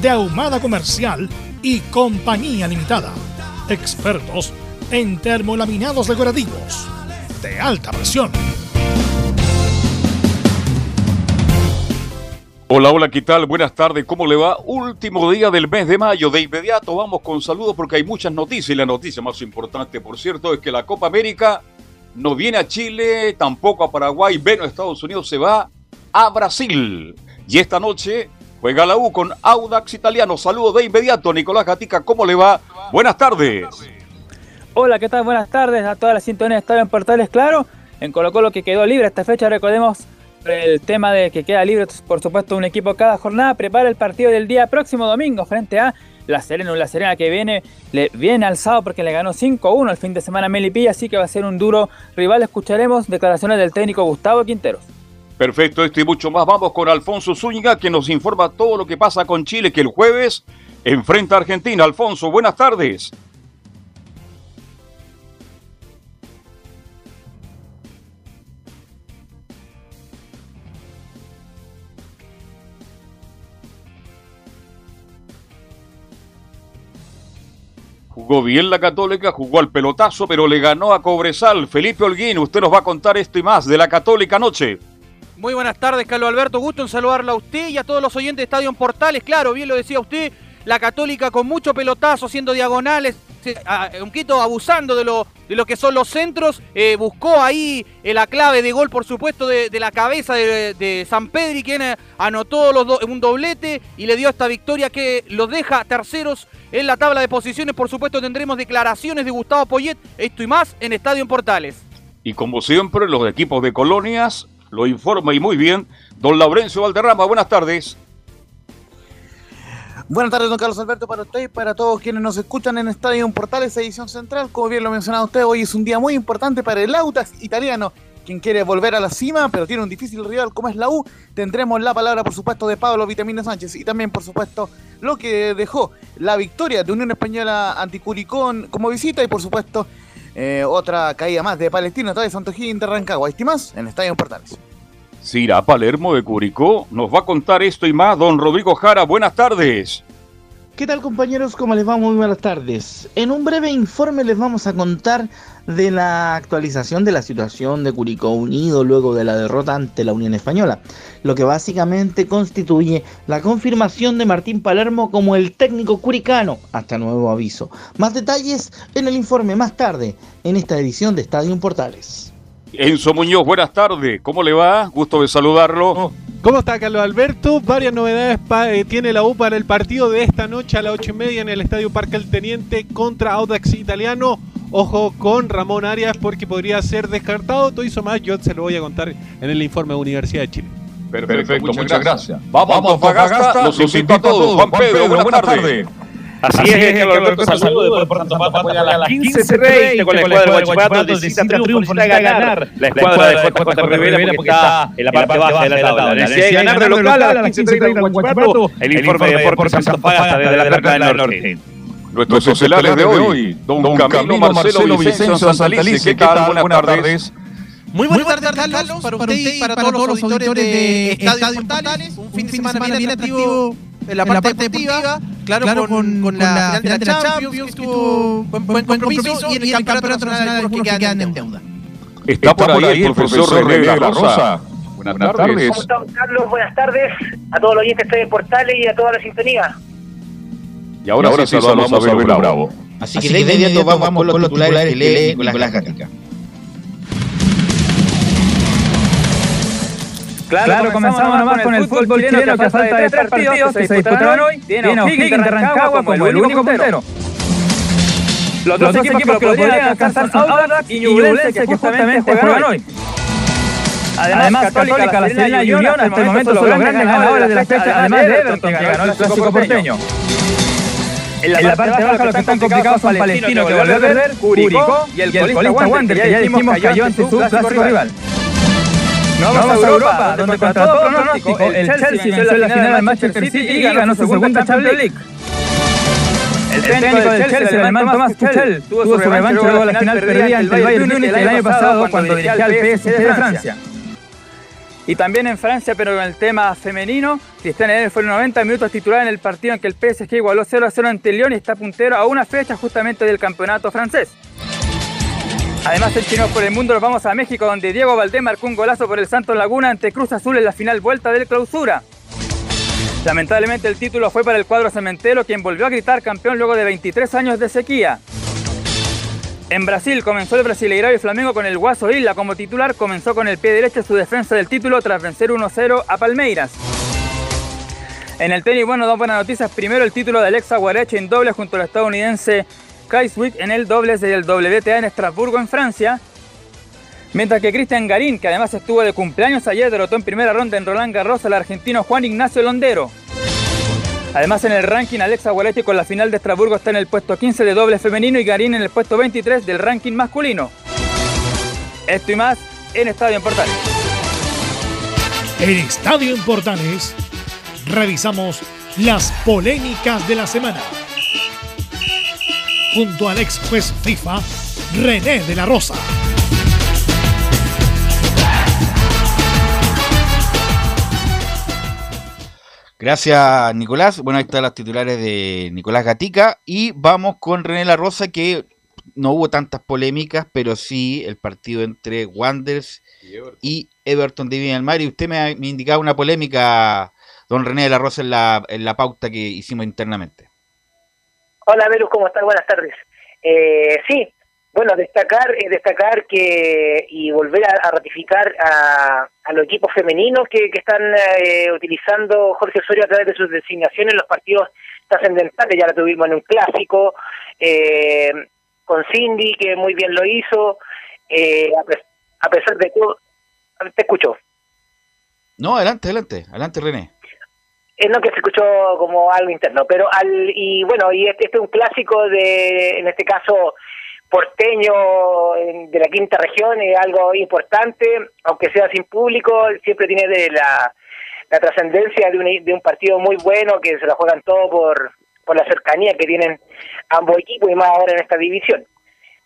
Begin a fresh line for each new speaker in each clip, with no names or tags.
de Ahumada Comercial y Compañía Limitada. Expertos en termolaminados decorativos de alta presión.
Hola, hola, ¿qué tal? Buenas tardes, ¿cómo le va? Último día del mes de mayo, de inmediato vamos con saludos porque hay muchas noticias y la noticia más importante, por cierto, es que la Copa América no viene a Chile, tampoco a Paraguay, ven a Estados Unidos, se va a Brasil. Y esta noche juega la U con Audax Italiano. Saludos de inmediato, Nicolás Gatica, ¿cómo le va? Buenas tardes.
Hola, ¿qué tal? Buenas tardes a todas las sintonías de en Portales, claro. En Colo Colo que quedó libre esta fecha, recordemos el tema de que queda libre, por supuesto, un equipo cada jornada, prepara el partido del día próximo domingo frente a La Serena, La Serena que viene, le, viene alzado porque le ganó 5-1 el fin de semana a Melipilla, así que va a ser un duro rival. Escucharemos declaraciones del técnico Gustavo Quinteros.
Perfecto, esto y mucho más. Vamos con Alfonso Zúñiga, que nos informa todo lo que pasa con Chile, que el jueves enfrenta a Argentina. Alfonso, buenas tardes. Jugó bien la Católica, jugó al pelotazo, pero le ganó a Cobresal. Felipe Holguín, usted nos va a contar esto y más de la Católica anoche.
Muy buenas tardes, Carlos Alberto. Gusto en saludarla a usted y a todos los oyentes de Estadio Portales. Claro, bien lo decía usted, la Católica con mucho pelotazo, haciendo diagonales, un quito abusando de lo, de lo que son los centros. Eh, buscó ahí eh, la clave de gol, por supuesto, de, la cabeza de, San Pedri, quien eh, anotó los un doblete y le dio esta victoria que los deja terceros en la tabla de posiciones. Por supuesto, tendremos declaraciones de Gustavo Poyet, esto y más en Estadio Portales.
Y como siempre, los equipos de colonias lo informa y muy bien don Laurencio Valderrama. Buenas tardes.
Buenas tardes, don Carlos Alberto, para usted y para todos quienes nos escuchan en Estadio Portales, edición central. Como bien lo mencionado usted, hoy es un día muy importante para el Audax italiano, quien quiere volver a la cima, pero tiene un difícil rival como es la U. Tendremos la palabra, por supuesto, de Pablo Vitamina Sánchez y también, por supuesto, lo que dejó la victoria de Unión Española anticuricón como visita y, por supuesto, eh, otra caída más de Palestino, de Santo Gil de Rancagua. ¿Y más en Estadio Portales?
Cira Palermo de Curicó nos va a contar esto y más. Don Rodrigo Jara, buenas tardes.
¿Qué tal compañeros? ¿Cómo les va? Muy buenas tardes. En un breve informe les vamos a contar de la actualización de la situación de Curicó Unido luego de la derrota ante la Unión Española, lo que básicamente constituye la confirmación de Martín Palermo como el técnico curicano hasta nuevo aviso. Más detalles en el informe más tarde en esta edición de Estadio Portales.
Enzo Muñoz, buenas tardes. ¿Cómo le va? Gusto de saludarlo.
Oh, ¿Cómo está Carlos Alberto? Varias novedades eh, tiene la U para el partido de esta noche a las ocho y media en el Estadio Parque El Teniente contra Audax Italiano. Ojo con Ramón Arias porque podría ser descartado. Todo hizo más, yo se lo voy a contar en el informe de Universidad de Chile.
Perfecto, muchas, gracias. Vamos, Vamos Fagasta, los invito a todos. Juan Pedro, buenas, tardes.
Así, Así es, Carlos Alberto, saludo de por tanto a las 15 con la escuadra de Guachipato, necesita triunfo, necesita ganar la escuadra de Rivera porque está en la parte baja de la tabla. Necesita ganar de local a las 15 de Guachipato, el informe de Deportes Santo Fagasta desde la del Norte.
Nuestros estelares de hoy, don Camilo Marcelo Vicencio Santalice, ¿qué tal? Buenas tardes.
Muy buenas, tardes, Carlos, para usted y para todos los auditores de Estadio Portales. Un fin de semana bien activo en la parte, deportiva, claro, con, con, la, final de la Champions, que estuvo buen, buen compromiso, y en el campeonato nacional que quedan en deuda.
Está por ahí el profesor René de la Rosa.
Buenas tardes. ¿Cómo están, Carlos? Buenas tardes. a todos los oyentes de Portales y a toda la sintonía.
Y ahora, ahora sí saludamos a Vero Bravo.
Así, que de inmediato vamos, vamos con los titulares que lee Nicolás Gatica.
Claro, claro comenzamos nomás con el fútbol chileno que a falta de tres partidos que se disputaron hoy. Tiene O'Higgins de Rancagua como el único puntero. Los dos equipos que lo podrían alcanzar son Audax y Ñublense que justamente juegan hoy. Además, Católica, La Serena y Unión hasta el momento son los grandes ganadores de la fecha, además de Everton que ganó el clásico porteño. En la, parte baja los que están complicados son Palestino que volvió a perder, Curicó y el colista Wander que ya dijimos cayó ante su clásico rival. No vamos a Europa, donde contra todo pronóstico el Chelsea venció en la final al Manchester City y ganó su segunda Champions League. El técnico del Chelsea, el alemán Thomas Tuchel, tuvo su revancha luego de la final perdida ante el Bayern Múnich el año pasado cuando dirigía al PSG de Francia. Y también en Francia, pero en el tema femenino, Cristian Eden fue en 90 minutos titular en el partido en que el PSG igualó 0 a 0 ante Lyon y está puntero a una fecha justamente del campeonato francés. Además, en Chinos por el Mundo nos vamos a México, donde Diego Valdés marcó un golazo por el Santos Laguna ante Cruz Azul en la final vuelta del clausura. Lamentablemente el título fue para el cuadro cementero, quien volvió a gritar campeón luego de 23 años de sequía. En Brasil comenzó el Brasileirao y Flamengo con el Guaso Isla como titular, comenzó con el pie derecho su defensa del título tras vencer 1-0 a Palmeiras. En el tenis, bueno, dos buenas noticias. Primero el título de Alexa Guareche en doble junto al estadounidense Kai Swick en el dobles del WTA en Estrasburgo, en Francia. Mientras que Cristian Garín, que además estuvo de cumpleaños ayer, derrotó en primera ronda en Roland Garros al argentino Juan Ignacio Londero. Además en el ranking Alexa Gualetti con la final de Estrasburgo está en el puesto 15 de doble femenino y Garín en el puesto 23 del ranking masculino. Esto y más en Estadio en Portales.
En Estadio en Portales revisamos las polémicas de la semana. Junto al ex juez FIFA, René de la Rosa.
Gracias, Nicolás. Bueno, ahí están las titulares de Nicolás Gatica. Y vamos con René La Rosa, que no hubo tantas polémicas, pero sí el partido entre Wanderers y Everton, de Viña Mar. Y usted me, ha, me indicaba una polémica, don René de la Rosa, en la, en la pauta que hicimos internamente.
Hola, Verus, ¿cómo estás? Buenas tardes. Eh, sí, bueno, destacar, eh, destacar que y volver a, a ratificar a, a, los equipos femeninos que, que están eh, utilizando Jorge Osorio a través de sus designaciones en los partidos trascendentales. Ya lo tuvimos en un clásico eh, con Cindy, que muy bien lo hizo. Eh, a, a, pesar de todo, te escucho.
No, adelante, adelante, adelante, René.
Es no que se escuchó como algo interno, pero al y bueno, y este, este es un clásico de, en este caso porteño de la quinta región es algo importante, aunque sea sin público, siempre tiene de la, la trascendencia de un, de un partido muy bueno que se lo juegan todo por, por la cercanía que tienen ambos equipos y más ahora en esta división.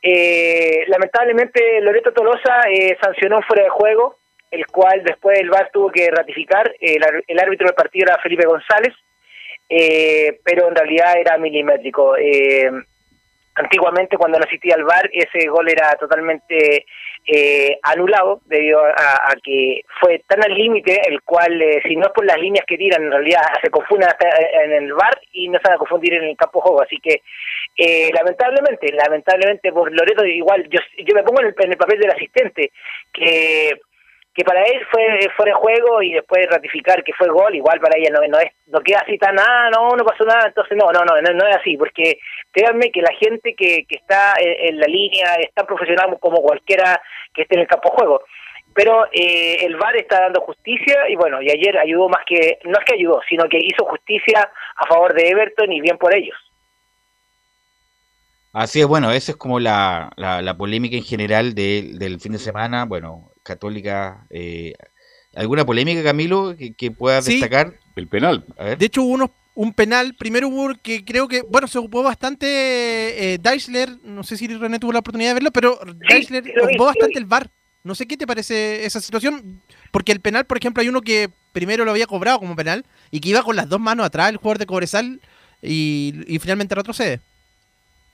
Eh, lamentablemente Loreto Tolosa eh, sancionó fuera de juego, el cual después el VAR tuvo que ratificar, el, el árbitro del partido era Felipe González, eh, pero en realidad era milimétrico. Eh, antiguamente cuando no asistía al VAR ese gol era totalmente eh, anulado debido a, a, que fue tan al límite el cual eh, si no es por las líneas que tiran en realidad se confunden hasta en el VAR y no se van a confundir en el campo juego. Así que eh, lamentablemente lamentablemente por Loreto igual yo yo me pongo el, en el papel del asistente que que para él fue fuera de juego y después ratificar que fue gol, igual para ella no, no es no queda así tan, ah, no, no pasó nada, entonces no, no, no, no, no es así, porque créanme que la gente que, que está en, en la línea es tan profesional como cualquiera que esté en el campo de juego. Pero eh, el VAR está dando justicia y bueno, y ayer ayudó más que, no es que ayudó, sino que hizo justicia a favor de Everton y bien por ellos.
Así es, bueno, esa es como la, la, la polémica en general de, del fin de semana. Bueno, Católica. Eh, ¿Alguna polémica, Camilo, que, que pueda
Sí.
destacar?
El penal.
A ver.
De hecho, hubo unos, un penal. Primero hubo que creo que, bueno, se ocupó bastante eh, Deisler. No sé si René tuvo la oportunidad de verlo, pero Deisler
sí
ocupó
sí
bastante el VAR. No sé qué te parece esa situación. Porque el penal, por ejemplo, hay uno que primero lo había cobrado como penal y que iba con las dos manos atrás, el jugador de Cobresal, y, y finalmente retrocede.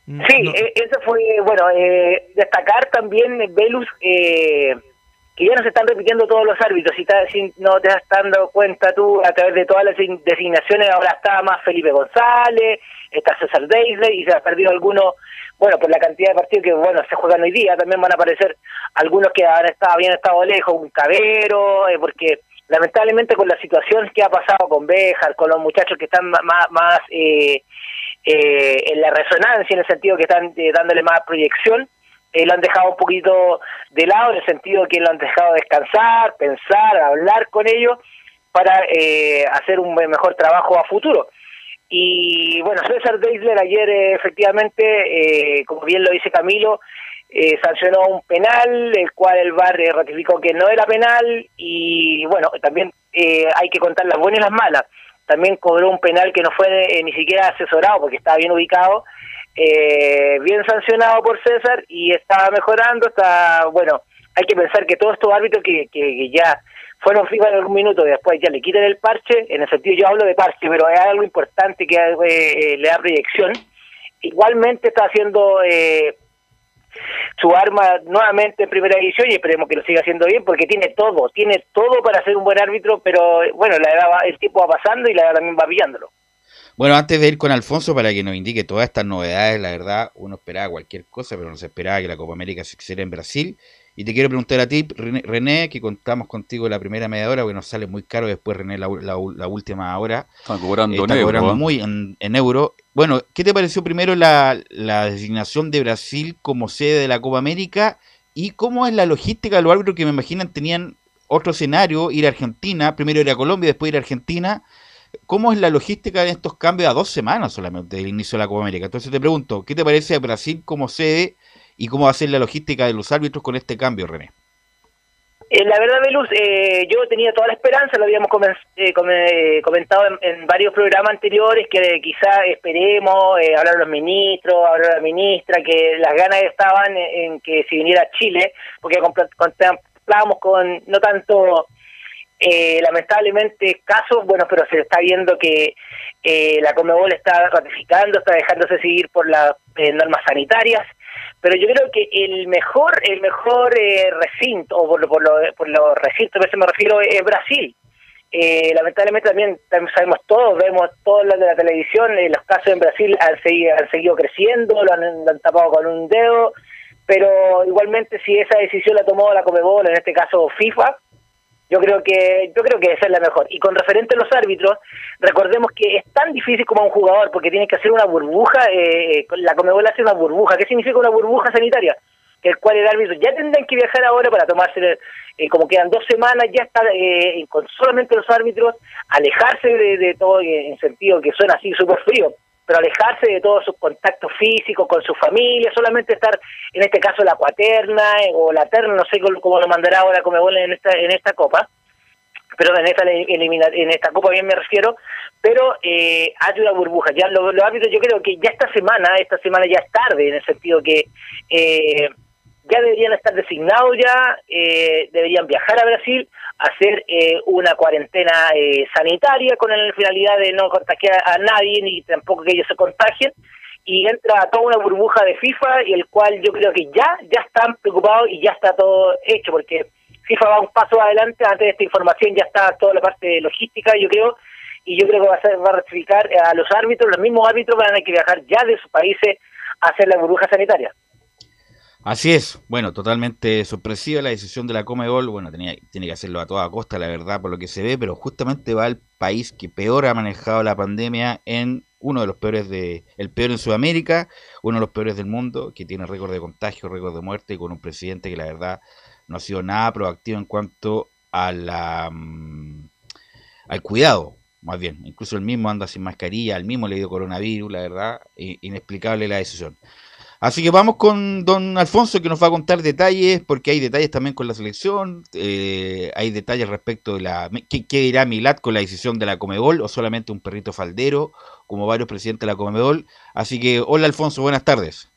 Sí,
No-
eh, eso fue, bueno, eh, destacar también, eh, Velus, eh, que ya no se están repitiendo todos los árbitros. Si, si no te estás dando cuenta tú, a través de todas las designaciones, ahora está más Felipe González, está César Deisley y se ha perdido algunos, bueno, por la cantidad de partidos que, bueno, se juegan hoy día, también van a aparecer algunos que han estado, habían estado lejos, un Cabero, eh, porque lamentablemente con la situación que ha pasado con Béjar, con los muchachos que están más, más eh, eh, en la resonancia, en el sentido que están dándole más proyección, eh, lo han dejado un poquito de lado, en el sentido que lo han dejado descansar, pensar, hablar con ellos para eh, hacer un mejor trabajo a futuro. Y bueno, César Deisler ayer eh, efectivamente, como bien lo dice Camilo, sancionó un penal, el cual el VAR ratificó que no era penal y bueno, también hay que contar las buenas y las malas. También cobró un penal que no fue ni siquiera asesorado porque estaba bien ubicado eh, bien sancionado por César y está mejorando, está, bueno, hay que pensar que todos estos árbitros que, que, ya fueron FIFA en algún minuto y después ya le quiten el parche, en el sentido yo hablo de parche, pero es algo importante que eh, le da proyección, igualmente está haciendo eh, su arma nuevamente en primera división y esperemos que lo siga haciendo bien porque tiene todo, tiene todo para ser un buen árbitro, pero bueno, la edad el tiempo va pasando y la edad también va pillándolo.
Bueno, antes de ir con Alfonso para que nos indique todas estas novedades, la verdad, uno esperaba cualquier cosa, pero no se esperaba que la Copa América se hiciera en Brasil. Y te quiero preguntar a ti, René, que contamos contigo la primera media hora, porque nos sale muy caro después, René, la, última hora.
Está cobrando,
Está cobrando muy en, euro. Bueno, ¿qué te pareció primero la, la, designación de Brasil como sede de la Copa América? ¿Y cómo es la logística de los árbitros que me imaginan tenían otro escenario, ir a Argentina, primero ir a Colombia, después ir a Argentina? ¿Cómo es la logística de estos cambios a dos semanas solamente del inicio de la Copa América? Entonces te pregunto, ¿qué te parece Brasil como sede y cómo va a ser la logística de los árbitros con este cambio, René?
Eh, la verdad, Belus, eh, yo tenía toda la esperanza, lo habíamos eh, comentado en, varios programas anteriores, que quizá esperemos, hablar a los ministros, hablar a la ministra, que las ganas estaban en, que si viniera a Chile, porque contemplábamos con no tanto eh, lamentablemente casos, bueno, pero se está viendo que eh, la Comebol está ratificando, está dejándose seguir por las eh, normas sanitarias, pero yo creo que el mejor el mejor eh, recinto, o por, por, lo, por los recintos a veces me refiero, es Brasil. lamentablemente también, sabemos todos, vemos todos los de la televisión, los casos en Brasil han seguido, han seguido creciendo, lo han, lo han tapado con un dedo, pero igualmente si esa decisión la tomó la Comebol, en este caso FIFA, yo creo que yo creo que esa es la mejor. Y con referente a los árbitros, recordemos que es tan difícil como un jugador porque tiene que hacer una burbuja, eh, la Comebol hace una burbuja. ¿Qué significa una burbuja sanitaria? El cual el árbitro ya tendrán que viajar ahora para tomarse, eh, como quedan dos semanas, ya está eh, con solamente los árbitros, alejarse de, de todo, en sentido que suena así súper frío, pero alejarse de todos sus contactos físicos con su familia, solamente estar, en este caso, la cuaterna eh, o la terna, no sé cómo, lo mandará ahora Comebol en esta, en esta copa, pero en esta, en esta copa bien me refiero, pero eh, hay una burbuja. Ya los, árbitros, yo creo que ya esta semana, esta semana ya es tarde, en el sentido que eh, ya deberían estar designados ya, eh, deberían viajar a Brasil, hacer eh, una cuarentena eh, sanitaria con la finalidad de no contagiar a nadie ni tampoco que ellos se contagien. Y entra toda una burbuja de FIFA y el cual yo creo que ya ya están preocupados y ya está todo hecho porque FIFA va un paso adelante antes de esta información ya está toda la parte logística yo creo y yo creo que va a, va a ratificar a los árbitros los mismos árbitros van a tener que viajar ya de sus países a hacer la burbuja sanitaria
Así es, bueno, totalmente sorpresiva la decisión de la Comebol, bueno, tenía, tiene que hacerlo a toda costa, la verdad, por lo que se ve, pero justamente va al país que peor ha manejado la pandemia en uno de los peores de, el peor en Sudamérica, uno de los peores del mundo, que tiene récord de contagio, récord de muerte, y con un presidente que la verdad no ha sido nada proactivo en cuanto a la, mm, al cuidado, más bien, incluso el mismo anda sin mascarilla, al mismo le dio coronavirus, la verdad, inexplicable la decisión. Así que vamos con don Alfonso que nos va a contar detalles, porque hay detalles también con la selección, eh, hay detalles respecto de la... ¿qué, ¿Qué dirá Milat con la decisión de la Comebol o solamente un perrito faldero, como varios presidentes de la Comebol? Así que, hola Alfonso, buenas tardes.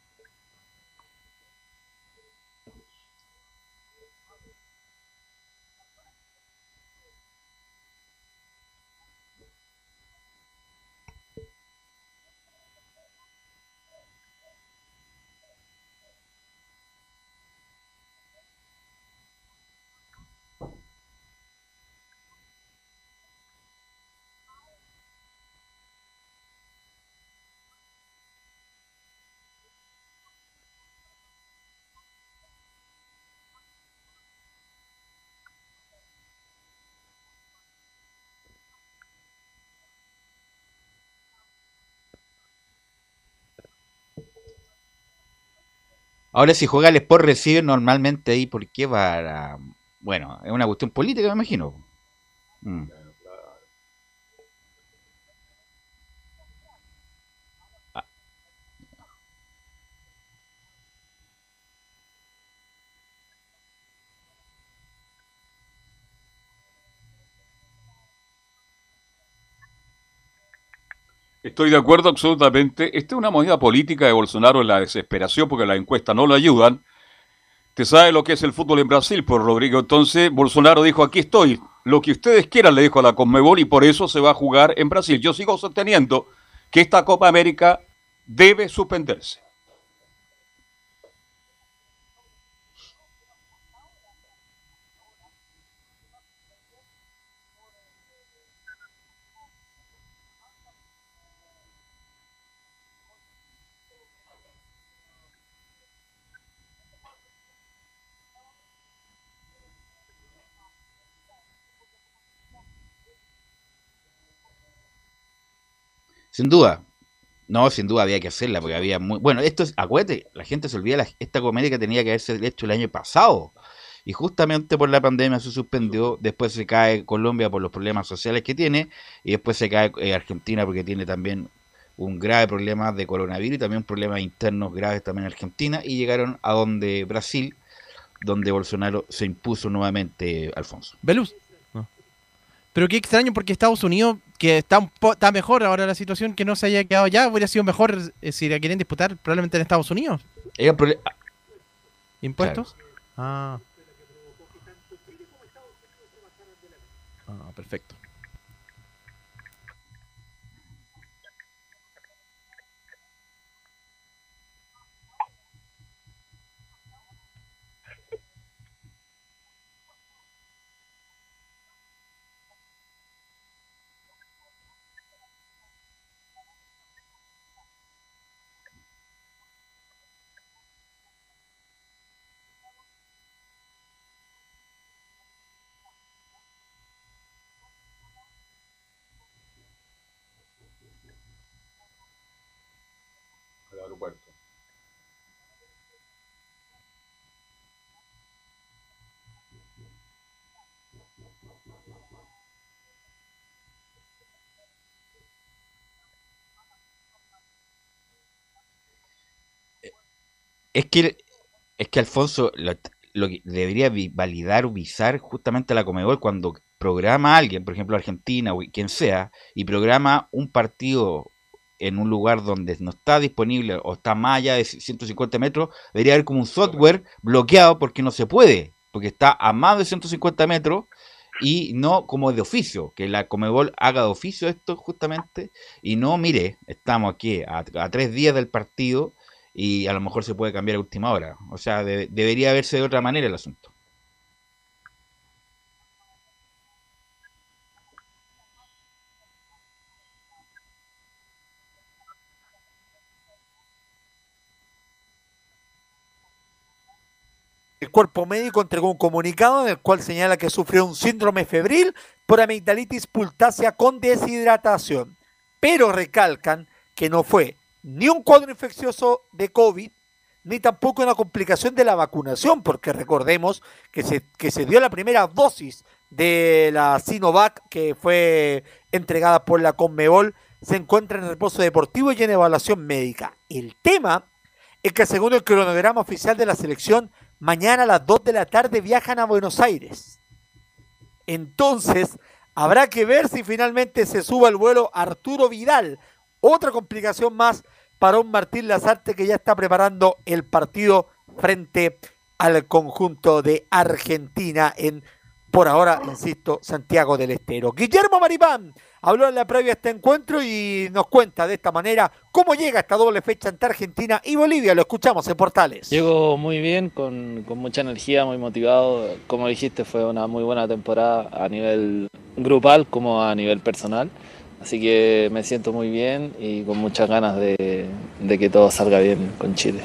Ahora, si juega el Sport recibe normalmente ahí, ¿por qué va a.? Bueno, es una cuestión política, me imagino. Mm.
Estoy de acuerdo absolutamente. Esta es una movida política de Bolsonaro en la desesperación porque la encuesta no lo ayudan. Te sabe lo que es el fútbol en Brasil, por Rodrigo. Entonces Bolsonaro dijo, aquí estoy. Lo que ustedes quieran, le dijo a la Conmebol y por eso se va a jugar en Brasil. Yo sigo sosteniendo que esta Copa América debe suspenderse.
Sin duda. No, sin duda había que hacerla porque había muy... Bueno, esto es, acuérdate, la gente se olvida, esta comedia que tenía que haberse hecho el año pasado. Y justamente por la pandemia se suspendió, después se cae Colombia por los problemas sociales que tiene, y después se cae eh, Argentina porque tiene también un grave problema de coronavirus y también problemas internos graves también en Argentina, y llegaron a donde Brasil, donde Bolsonaro se impuso nuevamente, Alfonso.
Veluz. Pero qué extraño porque Estados Unidos, que está, está mejor ahora la situación, que no se haya quedado ya, hubiera sido mejor eh, si la quieren disputar probablemente en Estados Unidos. ¿Impuestos? Ah. Ah, perfecto.
Es que, es que Alfonso lo, debería validar o visar justamente la Comebol cuando programa a alguien, por ejemplo Argentina o quien sea, y programa un partido en un lugar donde no está disponible o está más allá de 150 metros, debería haber como un software bloqueado porque no se puede, porque está a más de 150 metros y no como de oficio, que la Comebol haga de oficio esto justamente. Y no, mire, estamos aquí a tres días del partido y a lo mejor se puede cambiar a última hora. O sea, debería verse de otra manera el asunto.
El cuerpo médico entregó un comunicado en el cual señala que sufrió un síndrome febril por amigdalitis pultácea con deshidratación, pero recalcan que no fue ni un cuadro infeccioso de COVID, ni tampoco una complicación de la vacunación, porque recordemos que se, que se dio la primera dosis de la Sinovac que fue entregada por la Conmebol, se encuentra en reposo deportivo y en evaluación médica. El tema es que según el cronograma oficial de la selección, mañana a las 2 de la tarde viajan a Buenos Aires. Entonces, habrá que ver si finalmente se suba el vuelo Arturo Vidal, otra complicación más para un Martín Lazarte que ya está preparando el partido frente al conjunto de Argentina en, por ahora, insisto, Santiago del Estero. Guillermo Maripán habló en la previa a este encuentro y nos cuenta de esta manera cómo llega esta doble fecha entre Argentina y Bolivia. Lo escuchamos en Portales.
Llegó muy bien, con, con mucha energía, muy motivado. Como dijiste, fue una muy buena temporada a nivel grupal como a nivel personal. Así que me siento muy bien y con muchas ganas de, que todo salga bien con Chile.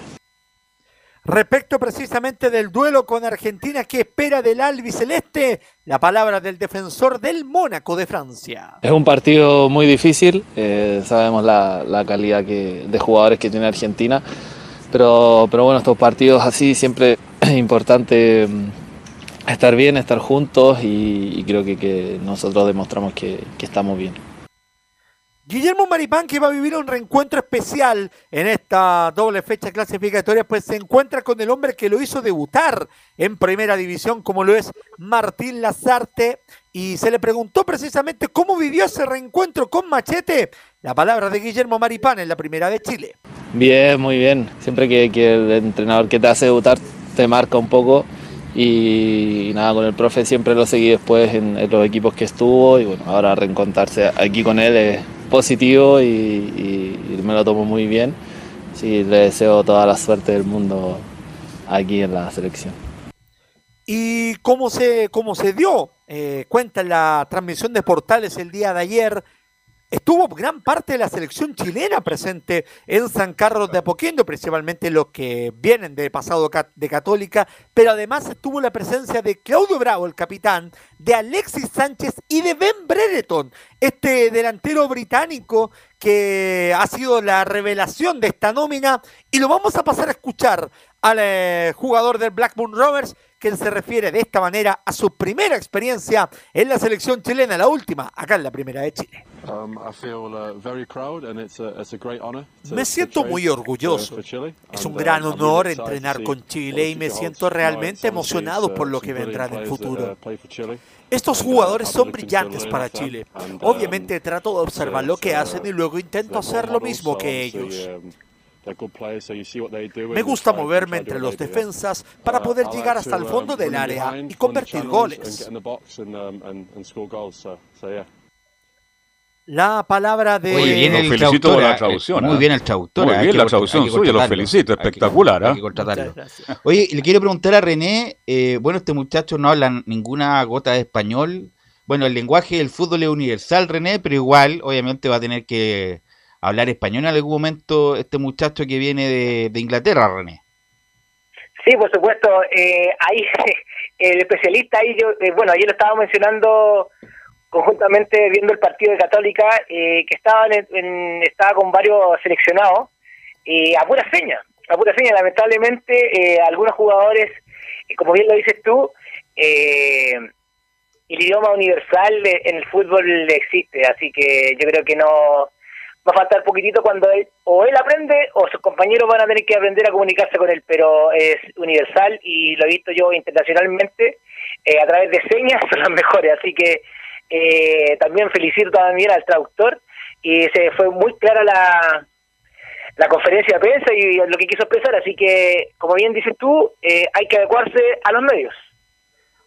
Respecto precisamente del duelo con Argentina, ¿qué espera del albiceleste? La palabra del defensor del Mónaco de Francia.
Es un partido muy difícil, eh, sabemos la, calidad que, de jugadores que tiene Argentina, pero, pero bueno, estos partidos así siempre es importante mm, estar bien, estar juntos y, y creo que, que, nosotros demostramos que, que estamos bien.
Guillermo Maripán, que va a vivir un reencuentro especial en esta doble fecha clasificatoria, pues se encuentra con el hombre que lo hizo debutar en primera división, como lo es Martín Lazarte, y se le preguntó precisamente cómo vivió ese reencuentro con Machete. La palabra de Guillermo Maripán en la primera de Chile.
Bien, muy bien. Siempre que, el entrenador que te hace debutar te marca un poco. Y, nada, con el profe siempre lo seguí después en, en, los equipos que estuvo y bueno, ahora reencontrarse aquí con él es positivo y, y, y me lo tomo muy bien. Sí, le deseo toda la suerte del mundo aquí en la selección.
¿Y cómo se, cómo se dio? Eh, cuenta en la transmisión de Portales el día de ayer Estuvo gran parte de la selección chilena presente en San Carlos de Apoquindo, principalmente los que vienen de pasado de Católica, pero además estuvo la presencia de Claudio Bravo, el capitán, de Alexis Sánchez y de Ben Brereton, este delantero británico que ha sido la revelación de esta nómina, y lo vamos a pasar a escuchar al eh, jugador del Blackburn Rovers, quien se refiere de esta manera a su primera experiencia en la selección chilena, la última, acá en la primera de Chile. Me siento muy orgulloso. Es un gran honor entrenar con Chile y me siento realmente emocionado por lo que vendrá en el futuro. Estos jugadores son brillantes para Chile. Obviamente trato de observar lo que hacen y luego intento hacer lo mismo que ellos. Me gusta moverme entre los defensas para poder llegar hasta el fondo del área y convertir goles. La palabra de.
Muy bien, el felicito por la traducción.
Muy bien el traductor.
Muy bien la traducción suya, lo felicito, espectacular.
Hay que, contratarlo. Oye, le quiero preguntar a René, eh, bueno, este muchacho no habla ninguna gota de español. Bueno, el lenguaje del fútbol es universal, René, pero igual, obviamente, va a tener que hablar español en algún momento este muchacho que viene de, Inglaterra, René.
Sí, por supuesto. Eh, ahí, el especialista ahí, yo, eh, bueno, ayer lo estaba mencionando conjuntamente viendo el partido de Católica, eh, que estaban en, estaba con varios seleccionados, eh, a pura seña, a pura seña, lamentablemente eh, algunos jugadores, como bien lo dices tú, el idioma universal en el fútbol existe, así que yo creo que no va a faltar poquitito cuando él, o él aprende o sus compañeros van a tener que aprender a comunicarse con él, pero es universal y lo he visto yo internacionalmente, a través de señas son las mejores, así que eh, también felicito también al traductor y se fue muy clara la, la conferencia de prensa y lo que quiso expresar, así que como bien dices tú, eh, hay que adecuarse a los medios.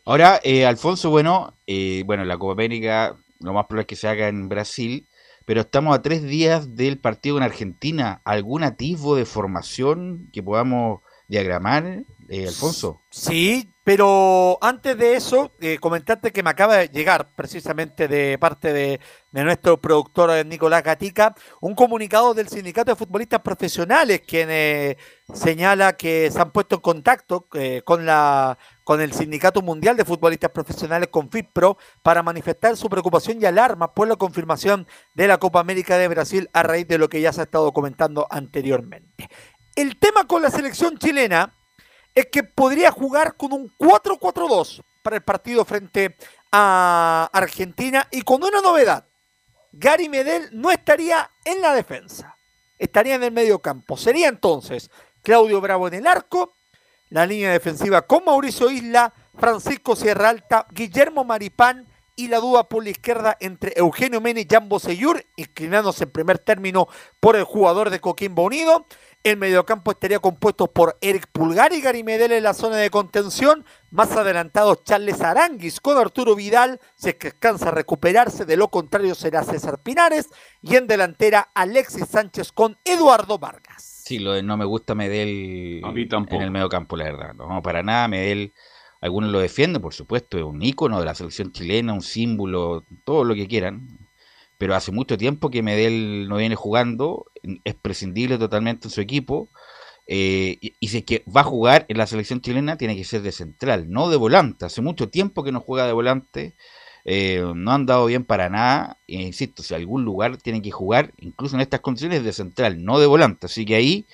Ahora, eh, Alfonso, bueno, eh, bueno, la Copa América lo más probable es que se haga en Brasil, pero estamos a tres días del partido en Argentina. ¿Algún atisbo de formación que podamos diagramar, eh, Alfonso?
Sí, pero antes de eso, eh, comentarte que me acaba de llegar precisamente de parte de, nuestro productor eh, Nicolás Gatica un comunicado del Sindicato de Futbolistas Profesionales quien eh, señala que se han puesto en contacto con la con el Sindicato Mundial de Futbolistas Profesionales, con FIPRO, para manifestar su preocupación y alarma por la confirmación de la Copa América de Brasil a raíz de lo que ya se ha estado comentando anteriormente. El tema con la selección chilena es que podría jugar con un 4-4-2 para el partido frente a Argentina y con una novedad. Gary Medel no estaría en la defensa, estaría en el medio campo. Sería entonces Claudio Bravo en el arco, la línea defensiva con Mauricio Isla, Francisco Sierra Alta, Guillermo Maripán y la duda por la izquierda entre Eugenio Mena y Jambo Seyur, inclinándose en primer término por el jugador de Coquimbo Unido. El mediocampo estaría compuesto por Eric Pulgar y Gary Medel en la zona de contención. Más adelantado Charles Aranguis con Arturo Vidal, si es que alcanza a recuperarse. De lo contrario será César Pinares. Y en delantera Alexis Sánchez con Eduardo Vargas.
Sí, lo de no me gusta Medel en el mediocampo, la verdad. No, para nada. Medel, algunos lo defienden, por supuesto. Es un ícono de la selección chilena, un símbolo, todo lo que quieran pero hace mucho tiempo que Medel no viene jugando, es prescindible totalmente en su equipo, eh, y, y, si es que va a jugar en la selección chilena, tiene que ser de central, no de volante. Hace mucho tiempo que no juega de volante, eh, no han dado bien para nada, e insisto, si algún lugar tiene que jugar, incluso en estas condiciones, de central, no de volante. Así que ahí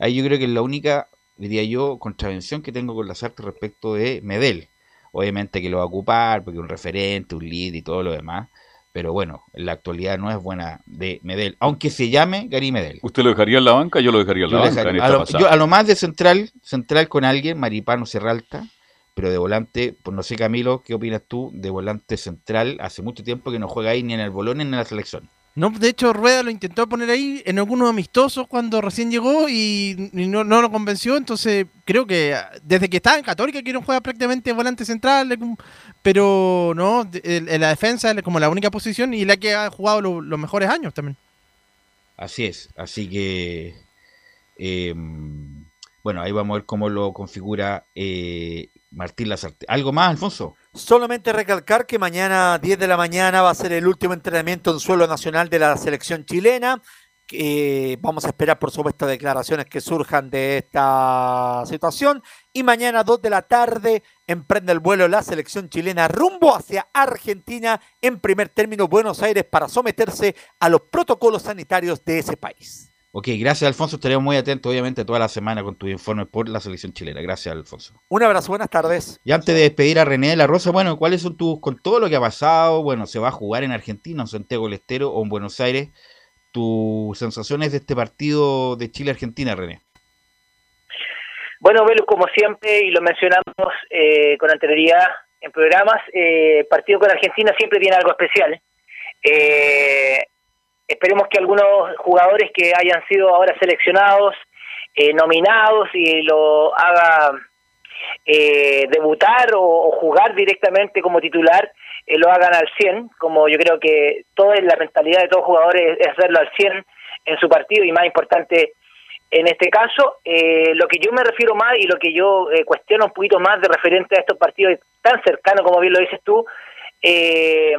ahí yo creo que es la única, diría yo, contravención que tengo con las artes respecto de Medel. Obviamente que lo va a ocupar, porque un referente, un lead y todo lo demás. Pero bueno, en la actualidad no es buena de Medel, aunque se llame Gary Medel.
¿Usted lo dejaría en la banca? Yo lo dejaría en la banca.
a, lo, yo, a, lo, más de central, central con alguien, Maripano Serralta, pero de volante, pues no sé Camilo, ¿qué opinas tú de volante central? Hace mucho tiempo que no juega ahí ni en el Bolón ni en la selección.
No, de hecho Rueda lo intentó poner ahí en algunos amistosos cuando recién llegó y, no, no, lo convenció, entonces creo que desde que estaba en Católica quieren jugar prácticamente volante central, pero no, en la defensa es como la única posición y la que ha jugado los mejores años también.
Así es, así que em, bueno, ahí vamos a ver cómo lo configura eh, Martín Lazarte. ¿Algo más, Alfonso?
Solamente recalcar que mañana 10 de la mañana va a ser el último entrenamiento en suelo nacional de la selección chilena. Eh, vamos a esperar, por supuesto, declaraciones que surjan de esta situación. Y mañana 2 de la tarde emprende el vuelo la selección chilena rumbo hacia Argentina en primer término Buenos Aires para someterse a los protocolos sanitarios de ese país.
Ok, gracias Alfonso, estaremos muy atentos obviamente toda la semana con tu informe por la selección chilena. Gracias Alfonso.
Un abrazo, buenas tardes.
Y antes de despedir a René de la Rosa, bueno, ¿cuáles son tus, con todo lo que ha pasado, bueno, se va a jugar en Argentina, en Santiago del Estero o en Buenos Aires, tus sensaciones de este partido de Chile-Argentina, René?
Bueno, Velo, como siempre, y lo mencionamos eh, con anterioridad en programas, eh, partido con Argentina siempre tiene algo especial. Eh, esperemos que algunos jugadores que hayan sido ahora seleccionados, eh, nominados y lo haga eh, debutar o, jugar directamente como titular, eh, lo hagan al 100, como yo creo que toda la mentalidad de todos los jugadores es hacerlo al 100 en su partido y más importante en este caso, lo que yo me refiero más y lo que yo cuestiono un poquito más de referente a estos partidos tan cercanos como bien lo dices tú, eh,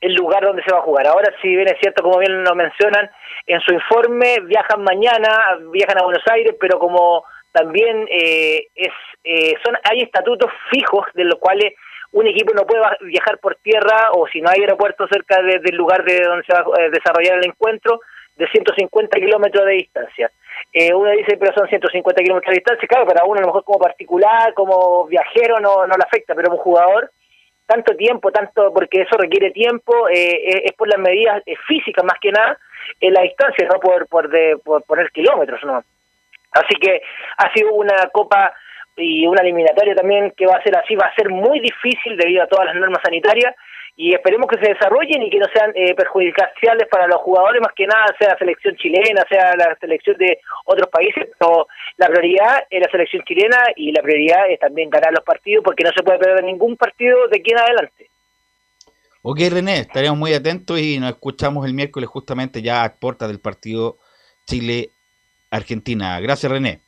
el lugar donde se va a jugar. Ahora, si bien es cierto, como bien lo mencionan, en su informe viajan mañana, viajan a Buenos Aires, pero como también eh, es eh, son hay estatutos fijos de los cuales un equipo no puede viajar por tierra o si no hay aeropuerto cerca del lugar de donde se va a eh, desarrollar el encuentro, de 150 kilómetros de distancia. uno dice, pero son 150 kilómetros de distancia, claro, para uno a lo mejor como particular, como viajero no, no le afecta, pero como jugador tanto tiempo, tanto porque eso requiere tiempo, eh, es por las medidas eh, físicas más que nada, en la distancia, no por, por, de, por poner kilómetros, ¿no? Así que ha sido una copa y una eliminatoria también que va a ser así, va a ser muy difícil debido a todas las normas sanitarias y esperemos que se desarrollen y que no sean eh, perjudiciales para los jugadores, más que nada sea la selección chilena, sea la selección de otros países, pero la prioridad es la selección chilena y la prioridad es también ganar los partidos porque no se puede perder ningún partido de aquí en adelante.
Ok, René, estaremos muy atentos y nos escuchamos el miércoles justamente ya a puerta del partido Chile-Argentina. Gracias, René.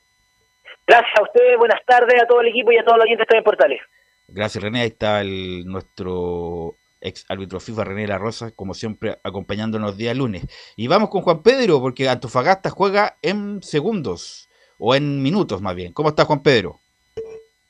Gracias a ustedes, buenas tardes a todo el equipo y a todos los oyentes de Portales.
Gracias, René. Ahí está el, nuestro ex árbitro FIFA René La Rosa, como siempre, acompañándonos día lunes. Y vamos con Juan Pedro, porque Antofagasta juega en segundos, o en minutos más bien. ¿Cómo está Juan Pedro?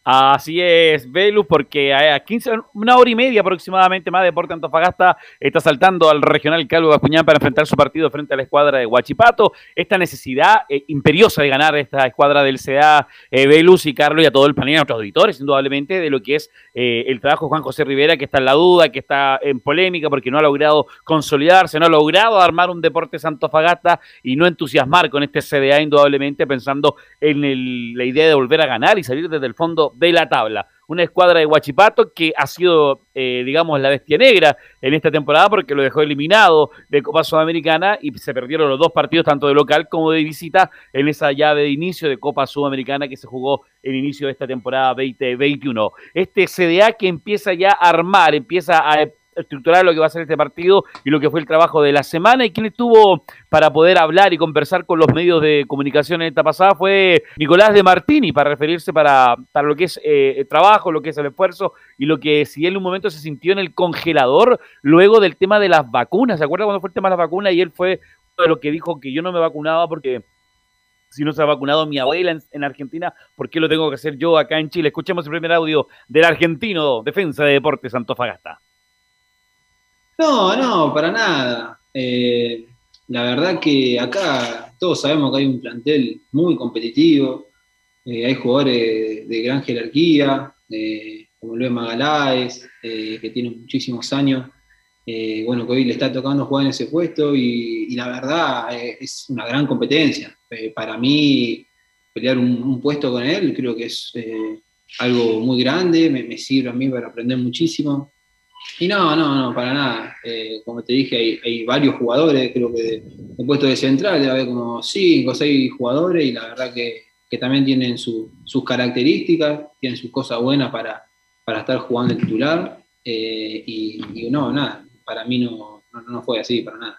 Así es, Velus, porque a 15, una hora y media aproximadamente más Deporte Antofagasta está saltando al regional Calvo Bascuñán para enfrentar su partido frente a la escuadra de Huachipato. Esta necesidad eh, imperiosa de ganar esta escuadra del CA, eh, Velus y Carlos y a todo el panel, a nuestros auditores, indudablemente, de lo que es eh, el trabajo de Juan José Rivera, que está en la duda, que está en polémica porque no ha logrado consolidarse, no ha logrado armar un deporte Antofagasta y no entusiasmar con este CDA, indudablemente, pensando en la idea de volver a ganar y salir desde el fondo de la tabla. Una escuadra de Huachipato que ha sido, eh, digamos, la bestia negra en esta temporada porque lo dejó eliminado de Copa Sudamericana y se perdieron los dos partidos, tanto de local como de visita, en esa llave de inicio de Copa Sudamericana que se jugó en inicio de esta temporada 2021. Este CDA que empieza ya a armar, empieza a estructurar lo que va a ser este partido y lo que fue el trabajo de la semana. Y quien estuvo para poder hablar y conversar con los medios de comunicación en esta pasada fue Nicolás de Martini, para referirse para, para lo que es eh, el trabajo, lo que es el esfuerzo y lo que si él en un momento se sintió en el congelador luego del tema de las vacunas. ¿Se acuerda cuando fue el tema de las vacunas? Y él fue uno de los que dijo que yo no me vacunaba porque si no se ha vacunado mi abuela en, Argentina, ¿por qué lo tengo que hacer yo acá en Chile? Escuchemos el primer audio del argentino Defensa de Deportes Antofagasta.
No, no, para nada. Eh, la verdad que acá todos sabemos que hay un plantel muy competitivo, eh, hay jugadores de, gran jerarquía, como Luis Magaláes, que tiene muchísimos años, bueno, que hoy le está tocando jugar en ese puesto y, la verdad es una gran competencia. para mí, pelear un, puesto con él creo que es algo muy grande, me sirve a mí para aprender muchísimo. Y no, no, no, para nada. Eh, como te dije, hay, varios jugadores, creo que de, puesto de central debe haber como cinco o seis jugadores y la verdad que, también tienen sus características, tienen sus cosas buenas para, para estar jugando el titular. Eh, y, no, nada, para mí no, no fue así, para nada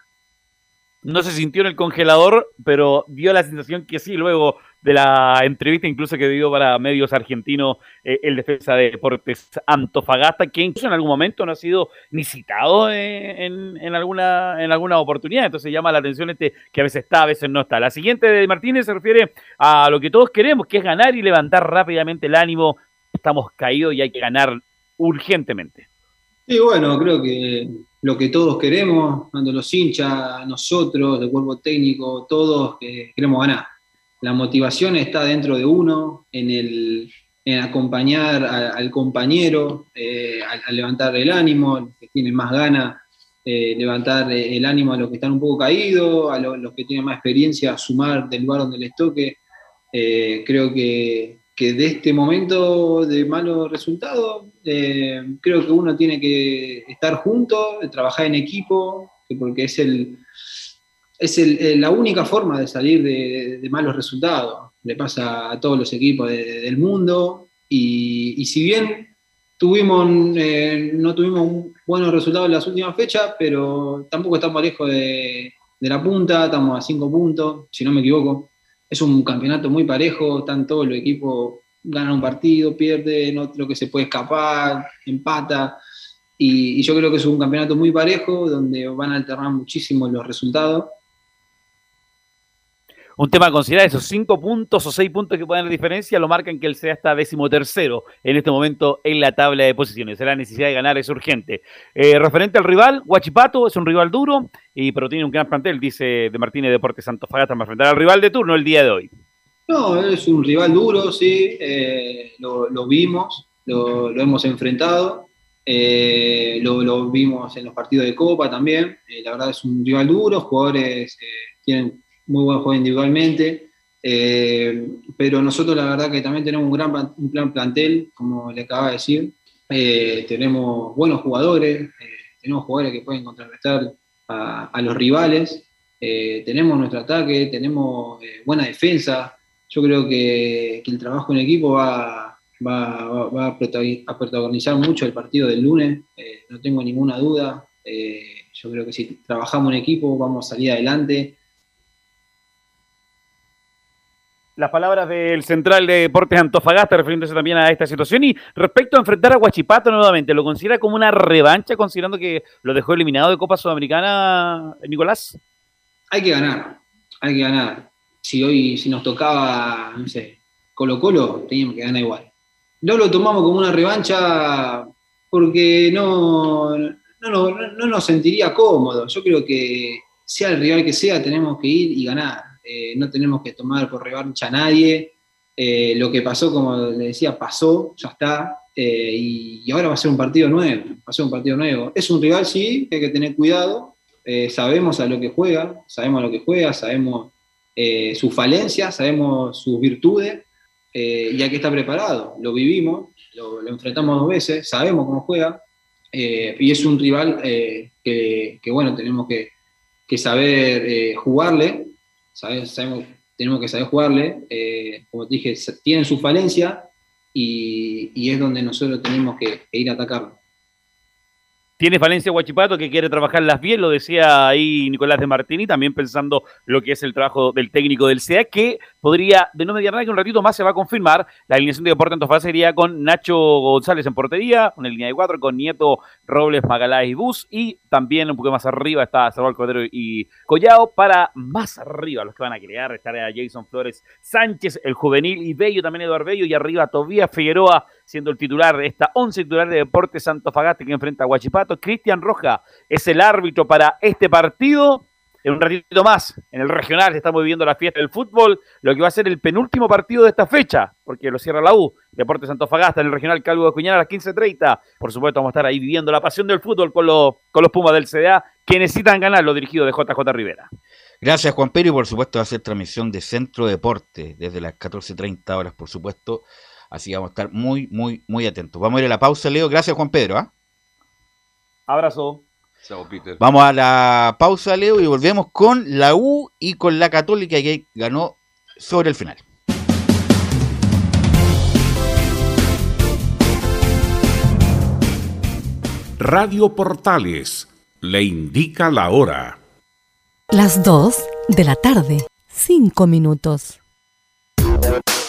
no se sintió en el congelador, pero dio la sensación que sí, luego de la entrevista incluso que dio para medios argentinos eh, el defensa de deportes Antofagasta, que incluso en algún momento no ha sido ni citado en, alguna, en alguna oportunidad. Entonces llama la atención este que a veces está, a veces no está. La siguiente de Martínez se refiere a lo que todos queremos, que es ganar y levantar rápidamente el ánimo. Estamos caídos y hay que ganar urgentemente.
Sí, bueno, creo que lo que todos queremos, cuando los hinchas, nosotros, el cuerpo técnico, todos queremos ganar. La motivación está dentro de uno, en, el, acompañar al compañero, eh, levantar el ánimo, los que tienen más ganas, eh, levantar el ánimo a los que están un poco caídos, a los que tienen más experiencia, sumar del lugar donde les toque. Eh, creo que, que de este momento de malos resultados, eh, creo que uno tiene que estar junto, trabajar en equipo, porque es, el, es el, la única forma de salir de, malos resultados. Le pasa a todos los equipos del mundo y, si bien tuvimos, eh, no tuvimos buenos resultados en las últimas fechas, pero tampoco estamos lejos de, la punta, estamos a cinco puntos, si no me equivoco es un campeonato muy parejo, están todos los equipos, ganan un partido, pierden, otro que se puede escapar, empata. Y, yo creo que es un campeonato muy parejo, donde van a alternar muchísimo los resultados
un tema a considerar, esos cinco puntos o seis puntos que pueden dar diferencia lo marcan que el sea está decimotercero en este momento en la tabla de posiciones. La necesidad de ganar es urgente. Eh, referente al rival, Huachipato es un rival duro, y, pero tiene un gran plantel, dice de Martínez Deportes Fagasta, para enfrentar al rival de turno el día de hoy.
No, es un rival duro, sí, eh, lo, vimos, lo, hemos enfrentado. Eh, lo, vimos en los partidos de Copa también. la verdad es un rival duro, jugadores tienen muy buen juego individualmente, eh, pero nosotros la verdad que también tenemos un gran un plan plantel, como le acaba de decir, eh, tenemos buenos jugadores, eh, tenemos jugadores que pueden contrarrestar a, los rivales, tenemos nuestro ataque, tenemos buena defensa, yo creo que, el trabajo en equipo va, va, va, a protagonizar mucho el partido del lunes, no tengo ninguna duda. yo creo que si trabajamos en equipo vamos a salir adelante
las palabras del central de Deportes Antofagasta refiriéndose también a esta situación. Y respecto a enfrentar a Guachipato nuevamente, ¿lo considera como una revancha considerando que lo dejó eliminado de Copa Sudamericana, Nicolás?
Hay que ganar, hay que ganar. Si hoy, si nos tocaba, no sé, Colo Colo, teníamos que ganar igual. No lo tomamos como una revancha porque no, no, no nos sentiría cómodo. Yo creo que sea el rival que sea, tenemos que ir y ganar eh, no tenemos que tomar por revancha a nadie. Eh, lo que pasó, como le decía, pasó, ya está, eh, y, ahora va a ser un partido nuevo, va a ser un partido nuevo. Es un rival, sí, que hay que tener cuidado, sabemos a lo que juega, sabemos a lo que juega, sabemos sus falencias, sabemos sus virtudes, y hay que estar preparado, lo vivimos, lo, enfrentamos dos veces, sabemos cómo juega, y es un rival que, bueno, tenemos que saber jugarle, sabemos, tenemos que saber jugarle, eh, como te dije, tienen su falencia y, es donde nosotros tenemos que, que ir a atacarlo.
Tiene falencia Guachipato que quiere trabajarlas bien, lo decía ahí Nicolás de Martini, también pensando lo que es el trabajo del técnico del CEA, que podría, de no mediar nada, que un ratito más se va a confirmar. La alineación de Deportes Antofagasta sería con Nacho González en portería, con el línea de cuatro, con Nieto, Robles, Magalá y Bus, y también un poco más arriba está Salvador Cordero y Collao. Para más arriba, los que van a crear, estará Jason Flores Sánchez, el juvenil, y Bello, también Eduardo Bello, y arriba Tobías Figueroa, siendo el titular de esta 11 titular de Deportes Antofagasta que enfrenta a Guachipato. Cristian Roja es el árbitro para este partido. en un ratito más, en el regional, estamos viviendo la fiesta del fútbol, lo que va a ser el penúltimo partido de esta fecha, porque lo cierra la U, Deportes Antofagasta, en el regional Calvo de Cuñana a las 15.30. Por supuesto, vamos a estar ahí viviendo la pasión del fútbol con los, con los Pumas del CDA, que necesitan ganar, lo dirigido de JJ Rivera.
Gracias, Juan Pedro, y por supuesto va a ser transmisión de Centro Deporte desde las 14.30 horas, por supuesto. Así que vamos a estar muy, muy, muy atentos. Vamos a ir a la pausa, Leo. Gracias, Juan Pedro. ¿ah?
Abrazo.
Vamos a la pausa, Leo, y volvemos con la U y con la Católica que ganó sobre el final.
Radio Portales le indica la hora.
Las 2 de la tarde, 5 minutos.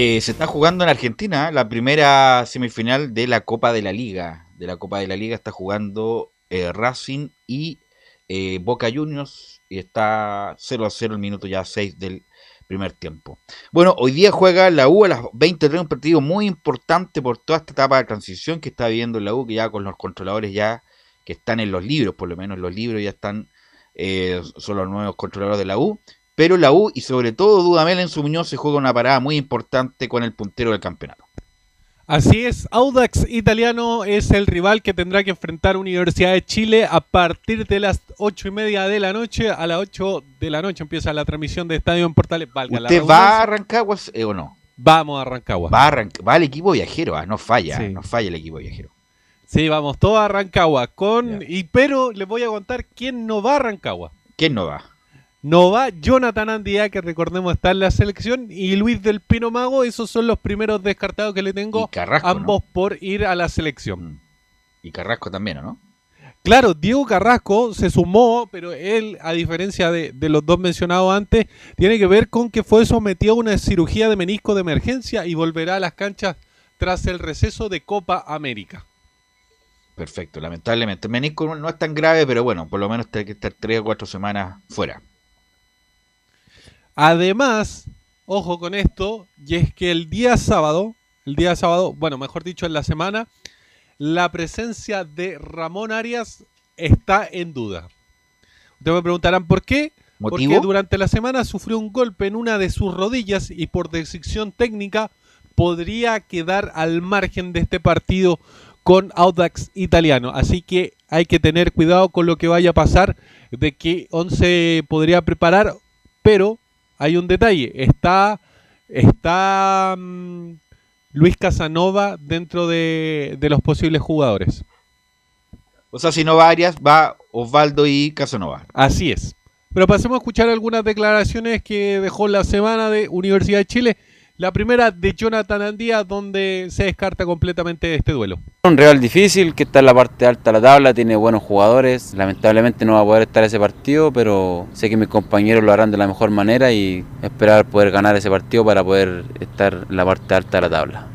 Eh, se está jugando en Argentina la primera semifinal de la Copa de la Liga. De la Copa de la Liga está jugando eh, Racing y eh, Boca Juniors y está 0 a 0 el minuto ya 6 del primer tiempo. Bueno, hoy día juega la U a las 23, un partido muy importante por toda esta etapa de transición que está viviendo la U, que ya con los controladores ya que están en los libros, por lo menos los libros ya están, son los nuevos controladores de la U. Pero la U y sobre todo Dudamel en su Muñoz se juega una parada muy importante con el puntero del campeonato.
Así es, Audax Italiano es el rival que tendrá que enfrentar Universidad de Chile a partir de las ocho y media de la noche. A las 8 de la noche empieza la transmisión de Estadio en Portales.
Valga ¿Usted va a Rancagua eh, o no?
Vamos a Rancagua.
Va, va el equipo viajero, ah, no falla, no falla el equipo viajero.
Sí, vamos todos a Rancagua. Con, y, pero les voy a contar quién no va a Rancagua.
¿Quién no va?
No va Jonathan Andía, que recordemos está en la selección, y Luis del Pino Mago, esos son los primeros descartados que le tengo, ambos por ir a la selección. Mm.
Y Carrasco también, ¿no?
Claro, Diego Carrasco se sumó, pero él, a diferencia de, los dos mencionados antes, tiene que ver con que fue sometido a una cirugía de menisco de emergencia y volverá a las canchas tras el receso de Copa América.
Perfecto, lamentablemente. El menisco no es tan grave, pero bueno, por lo menos tiene que estar tres o cuatro semanas fuera.
Además, ojo con esto, y es que el día sábado, el día sábado, bueno, mejor dicho, en la semana, la presencia de Ramón Arias está en duda. Ustedes me preguntarán por qué.
¿Motivo?
Porque durante la semana sufrió un golpe en una de sus rodillas y por decisión técnica podría quedar al margen de este partido con Audax Italiano. Así que hay que tener cuidado con lo que vaya a pasar, de que Once podría preparar, pero hay un detalle, está, está mm, Luis Casanova dentro de, de los posibles jugadores.
O sea, si no va Arias, va Osvaldo y Casanova.
Así es. Pero pasemos a escuchar algunas declaraciones que dejó la semana de Universidad de Chile. La primera de Jonathan Andía, donde se descarta completamente este duelo.
Un rival difícil que está en la parte alta de la tabla, tiene buenos jugadores. Lamentablemente no va a poder estar ese partido, pero sé que mis compañeros lo harán de la mejor manera y esperar poder ganar ese partido para poder estar en la parte alta de la tabla.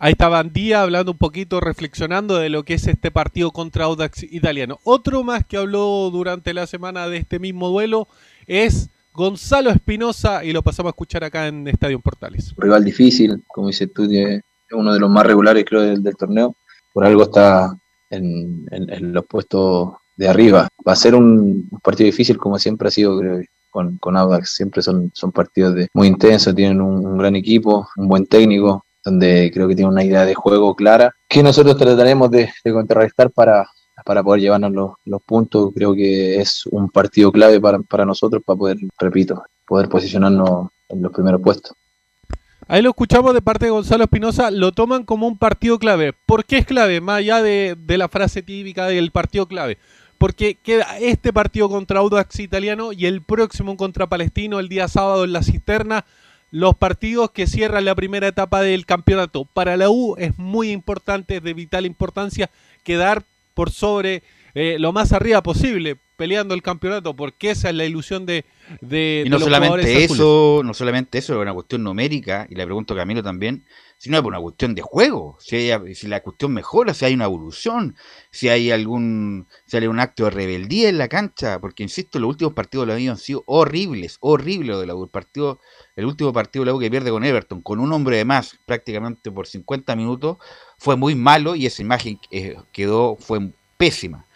Ahí estaba Andía hablando un poquito, reflexionando de lo que es este partido contra Audax Italiano. Otro más que habló durante la semana de este mismo duelo es Gonzalo Espinosa y lo pasamos a escuchar acá en Estadio Portales.
rival difícil, como dices tú, es uno de los más regulares creo del, torneo. Por algo está en, los puestos de arriba. Va a ser un, partido difícil como siempre ha sido creo, con, con Audax. Siempre son, partidos de, muy intensos, tienen un, un gran equipo, un buen técnico, donde creo que tiene una idea de juego clara que nosotros trataremos de, de contrarrestar para, para poder llevarnos los, puntos. Creo que es un partido clave para, para nosotros para poder, repito, poder posicionarnos en los primeros puestos.
Ahí lo escuchamos de parte de Gonzalo Espinosa, lo toman como un partido clave. ¿Por qué es clave? Más allá de, de la frase típica del partido clave. Porque queda este partido contra Audax Italiano y el próximo contra Palestino el día sábado en la cisterna. Los partidos que cierran la primera etapa del campeonato. Para la U es muy importante, es de vital importancia, quedar por sobre eh, lo más arriba posible, peleando el campeonato, porque esa es la ilusión de, de,
Y no
de los jugadores
solamente
azules.
eso, no solamente eso, es una cuestión numérica, y le pregunto a Camilo también, sino es por una cuestión de juego, si, si la cuestión mejora, si hay una evolución, si hay algún, si un acto de rebeldía en la cancha, porque insisto, los últimos partidos de la U han sido horribles, horribles de la U. El partido, el último partido de la U que pierde con Everton, con un hombre de más, prácticamente por 50 minutos, fue muy malo y esa imagen eh, quedó, fue pésima.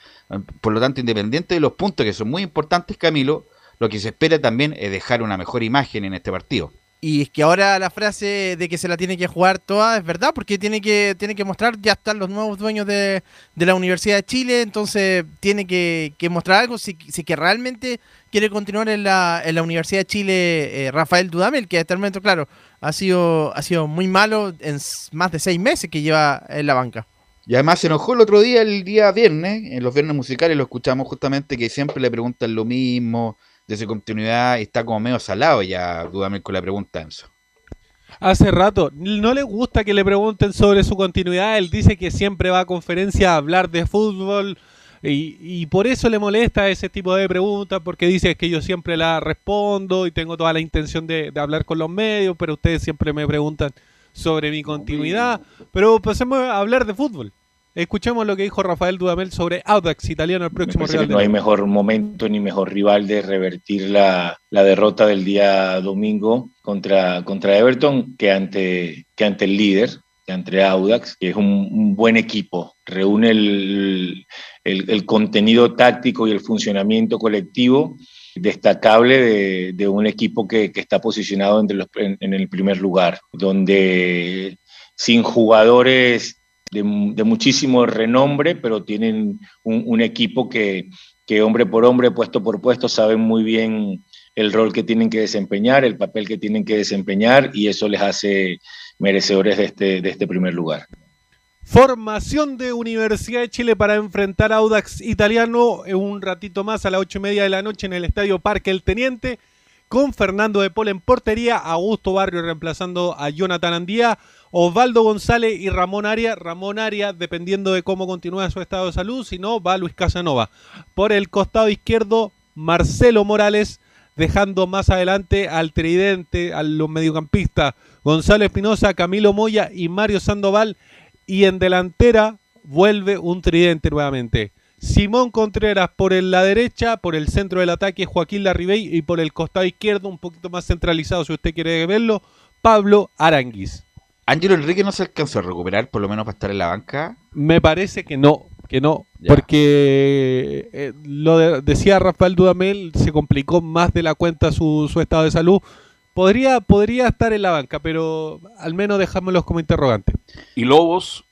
Por lo tanto, independiente de los puntos que son muy importantes, Camilo, lo que se espera también es dejar una mejor imagen en este partido.
Y es que ahora la frase de que se la tiene que jugar toda es verdad, porque tiene que, tiene que mostrar, ya están los nuevos dueños de, de la Universidad de Chile, entonces tiene que, que mostrar algo si, si que realmente quiere continuar en la, en la Universidad de Chile eh, Rafael Dudamel, que hasta el momento, claro, ha sido, ha sido muy malo en más de seis meses que lleva en la banca.
Y además se enojó el otro día, el día viernes, en los viernes musicales lo escuchamos justamente que siempre le preguntan lo mismo, de su continuidad, y está como medio salado ya, Dudamel con la pregunta, Enzo.
Hace rato, no le gusta que le pregunten sobre su continuidad. Él dice que siempre va a conferencia a hablar de fútbol y, y por eso le molesta ese tipo de preguntas, porque dice que yo siempre la respondo y tengo toda la intención de, de hablar con los medios, pero ustedes siempre me preguntan sobre mi continuidad. Pero pasemos a hablar de fútbol. Escuchemos lo que dijo Rafael Dudamel sobre Audax Italiano, el próximo rival
no hay mejor momento ni mejor rival de revertir la, la derrota del día domingo contra, contra Everton que ante, que ante el líder, que ante Audax, que es un, un buen equipo. Reúne el, el- el contenido táctico y el funcionamiento colectivo destacable de, de un equipo que, que está posicionado entre los, en, en el primer lugar, donde sin jugadores de, muchísimo renombre, pero tienen un, equipo que, hombre por hombre, puesto por puesto, saben muy bien el rol que tienen que desempeñar, el papel que tienen que desempeñar, y eso les hace merecedores de este, de este primer lugar.
Formación de Universidad de Chile para enfrentar a Audax Italiano en un ratito más a las ocho y media de la noche en el Estadio Parque El Teniente con Fernando de Paul en portería, Augusto Barrio reemplazando a Jonathan Andía, Osvaldo González y Ramón Arias. Ramón Arias, dependiendo de cómo continúa su estado de salud, si no, va Luis Casanova. Por el costado izquierdo, Marcelo Morales, dejando más adelante al tridente, a los mediocampistas, Gonzalo Espinosa, Camilo Moya y Mario Sandoval. Y en delantera vuelve un tridente nuevamente. Simón Contreras por la derecha, por el centro del ataque Joaquín Larribey y por el costado izquierdo, un poquito más centralizado si usted quiere verlo, Pablo Aranguis.
Ángelo Enrique no se alcanzó a recuperar, por lo menos para estar en la banca.
Me parece que no. que no,
Ya.
porque eh, lo de- decía Rafael Dudamel, se complicó más de la cuenta su, su estado de salud. Podría, podría estar en la banca, pero al menos dejámoslos como interrogante.
¿Y Lobos?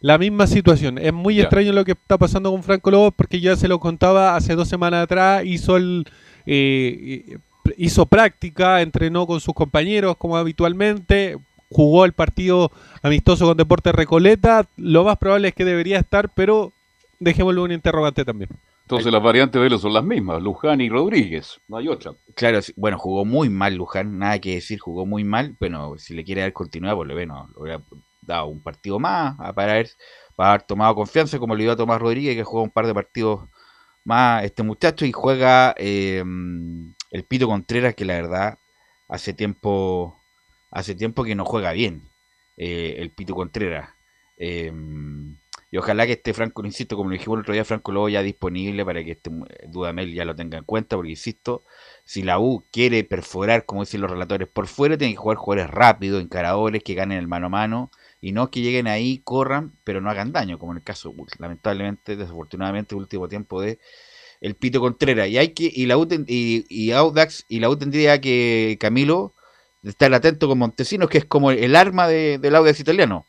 La misma situación. Es muy
Ya.
extraño lo que está pasando con Franco Lobos porque ya se lo contaba hace dos semanas atrás, hizo el eh, eh, hizo práctica, entrenó con sus compañeros como habitualmente, jugó el partido amistoso con Deportes Recoleta. Lo más probable es que debería estar, pero dejémosle un interrogante también.
Entonces las variantes de Velo son las mismas, Luján y Rodríguez, no hay otra.
Claro, bueno, jugó muy mal Luján, nada que decir, jugó muy mal. Bueno, si le quiere dar continuidad, por lo menos le hubiera dado un partido más a- para haber, para haber tomado confianza, como le iba a tomar Rodríguez, que jugó un par de partidos más este muchacho y juega eh, el Pito Contreras, que la verdad hace tiempo, hace tiempo que no juega bien eh, el Pito Contreras. Eh, y ojalá que esté Franco, insisto, como lo dijimos el otro día, Franco Lobo ya disponible para que este Dudamel ya lo tenga en cuenta, porque insisto, si la U quiere perforar, como dicen los relatores, por fuera, tiene que jugar jugadores rápidos, encaradores, que ganen el mano a mano, y no que lleguen ahí, corran, pero no hagan daño, como en el caso, lamentablemente, desafortunadamente, último tiempo de el Pito Contreras. Y hay que, y la U ten- y, y Audax, y la U tendría que, Camilo, estar atento con Montesinos, que es como el arma de- del Audax italiano.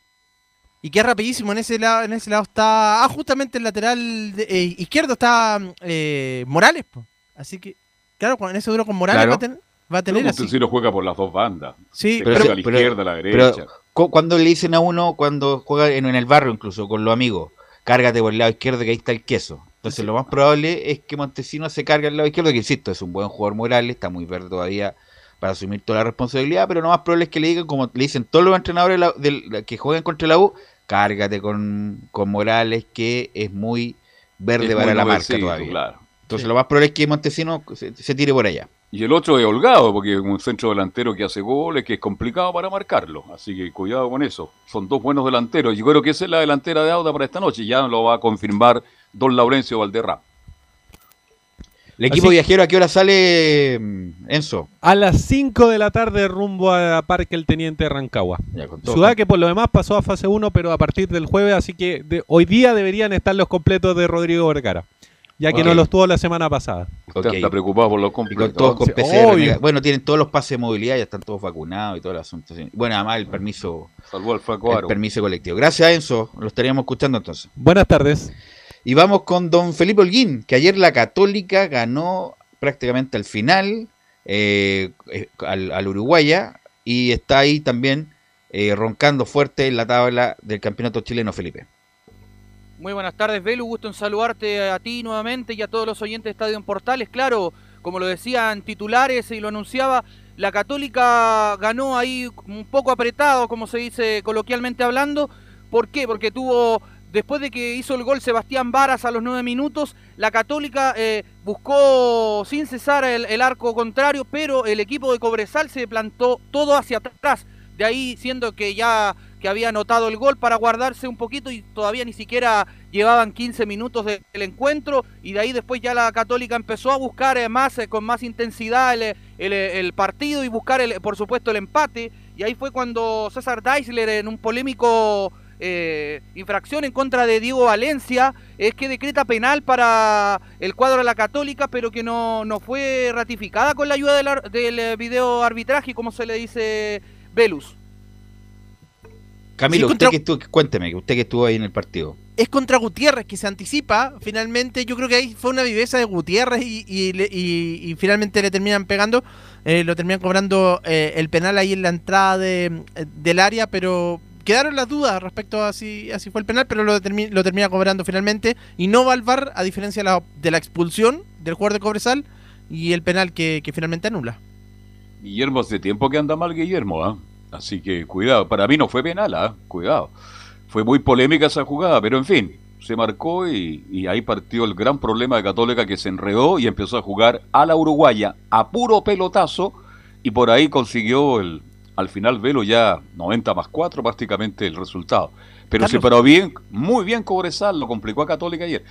Y que es rapidísimo, en ese lado, en ese lado está. Ah, justamente el lateral de- eh, izquierdo está eh, Morales, po. Así que, claro, con- en ese duro con Morales
Claro.
va a tener, va a tener
Pero
así.
Montesino juega por las dos bandas.
Sí,
pero-
a la
pero-
izquierda, a la derecha.
cu- cuando le dicen a uno, cuando juega en, en el barrio incluso, con los amigos, cárgate por el lado izquierdo que ahí está el queso. Entonces lo más probable es que Montesino se cargue al lado izquierdo, que insisto, es un buen jugador Morales, está muy verde todavía para asumir toda la responsabilidad, pero lo más probable es que le digan, como le dicen todos los entrenadores de la- del- que juegan contra la U, cárgate con, con Morales, que es muy verde
Es
para
muy
la marca todavía.
claro.
Entonces lo más probable es que Montesino se, se tire por allá.
Y el otro es Holgado, porque es un centro delantero que hace goles, que es complicado para marcarlo. Así que cuidado con eso. Son dos buenos delanteros. Yo creo que esa es la delantera de Auda para esta noche. Ya lo va a confirmar don Laurencio Valderrama.
El equipo
Así-
viajero, ¿a qué hora sale mm, Enzo?
A las 5 de la tarde rumbo a Parque El Teniente de Rancagua. Ciudad que por lo demás pasó a fase 1, pero a partir del jueves, así que de- hoy día deberían estar los completos de Rodrigo Vergara, ya que no los tuvo la semana pasada.
Usted está preocupado por los completos.
todos con PCR. Bueno, tienen todos los pases de movilidad, ya están todos vacunados y todo el asunto. Bueno, además el permiso,
Flaco
el
Aro.
permiso colectivo. Gracias, Enzo. Lo estaríamos escuchando entonces.
Buenas tardes.
Y vamos con don Felipe Holguín, que ayer la Católica ganó prácticamente al final eh, eh, al, al Uruguaya y está ahí también eh, roncando fuerte en la tabla del campeonato chileno, Felipe.
Muy buenas tardes, Belu. Gusto en saludarte a ti nuevamente y a todos los oyentes de Estadio en Portales. Claro, como lo decían titulares y lo anunciaba, la Católica ganó ahí un poco apretado, como se dice coloquialmente hablando. ¿Por qué? Porque tuvo, después de que hizo el gol Sebastián Varas a los nueve minutos, la Católica eh, buscó sin cesar el, el arco contrario, pero el equipo de Cobresal se plantó todo hacia atrás. De ahí siendo que ya que había anotado el gol para guardarse un poquito y todavía ni siquiera llevaban 15 minutos de- del encuentro y de ahí después ya la Católica empezó a buscar eh, más eh, con más intensidad el, el- el partido y buscar por supuesto el empate y ahí fue cuando César Deisler en un polémico eh, infracción en contra de Diego Valencia es que decreta penal para el cuadro de la Católica pero que no, no fue ratificada con la ayuda del, ar- del eh, video arbitraje como se le dice Velus.
Camilo,
Sí,
usted que estuvo, cuénteme, usted que estuvo ahí en el partido.
es contra Gutiérrez que se anticipa. Finalmente, yo creo que ahí fue una viveza de Gutiérrez y, y le- y- y finalmente le terminan pegando. eh, lo terminan cobrando eh, el penal ahí en la entrada de- del área, pero quedaron las dudas respecto a si, a fue el penal, pero lo, termi- lo termina cobrando finalmente. Y no va al VAR, a diferencia de la, expulsión del jugador de Cobresal y el penal que, finalmente anula.
Guillermo hace tiempo que anda mal Guillermo, ¿ah? Así que cuidado. Para mí no fue penal, ¿ah? Cuidado. Fue muy polémica esa jugada, pero en fin, se marcó y ahí partió el gran problema de Católica que se enredó y empezó a jugar a la uruguaya a puro pelotazo y por ahí consiguió el, al final Velo ya 90 más 4 prácticamente el resultado. Pero se
Carlos.
paró bien, muy bien Cobresal, lo complicó a Católica ayer.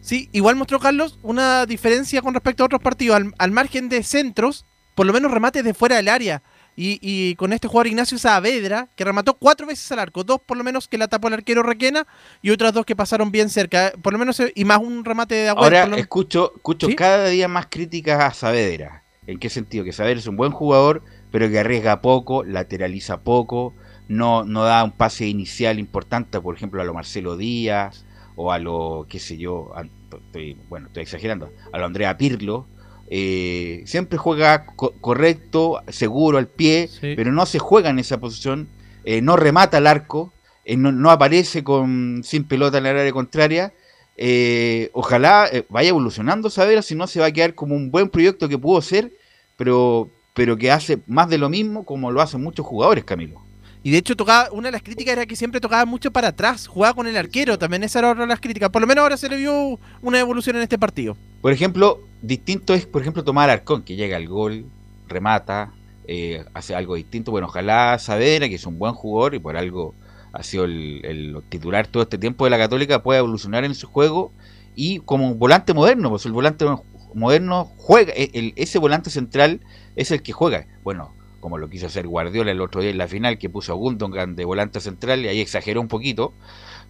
Sí, igual mostró Carlos una diferencia con respecto a otros partidos. Al, al margen de centros, por lo menos remates de fuera del área. Y, y con este jugador Ignacio Saavedra, que remató cuatro veces al arco, dos por lo menos que la tapó el arquero Requena y otras dos que pasaron bien cerca, por lo menos, y más un remate de agua.
Ahora escucho, escucho cada día más críticas a Saavedra. ¿En qué sentido? Que Saavedra es un buen jugador, pero que arriesga poco, lateraliza poco, no, no da un pase inicial importante, por ejemplo, a lo Marcelo Díaz o a lo, qué sé yo, a- estoy, bueno, estoy exagerando, a lo Andrea Pirlo. eh, siempre juega co- correcto, seguro al pie, pero no se juega en esa posición, eh, no remata al arco, eh, no, no aparece con sin pelota en el área contraria. Eh, ojalá vaya evolucionando Saavedra, si no se va a quedar como un buen proyecto que pudo ser, pero, pero que hace más de lo mismo como lo hacen muchos jugadores, Camilo.
Y de hecho, tocaba, una de las críticas era que siempre tocaba mucho para atrás, jugaba con el arquero, también esa era otra de las críticas. Por lo menos ahora se le vio una evolución en este partido.
Por ejemplo, distinto es, por ejemplo, tomar Arcón, que llega al gol, remata, eh, hace algo distinto. Bueno, ojalá Saavedra, que es un buen jugador y por algo ha sido el, el titular todo este tiempo de la Católica, pueda evolucionar en su juego y como un volante moderno, pues el volante moderno juega, el- ese volante central es el que juega. Bueno, como lo quiso hacer Guardiola el otro día en la final, que puso a Gundogan de volante central y ahí exageró un poquito,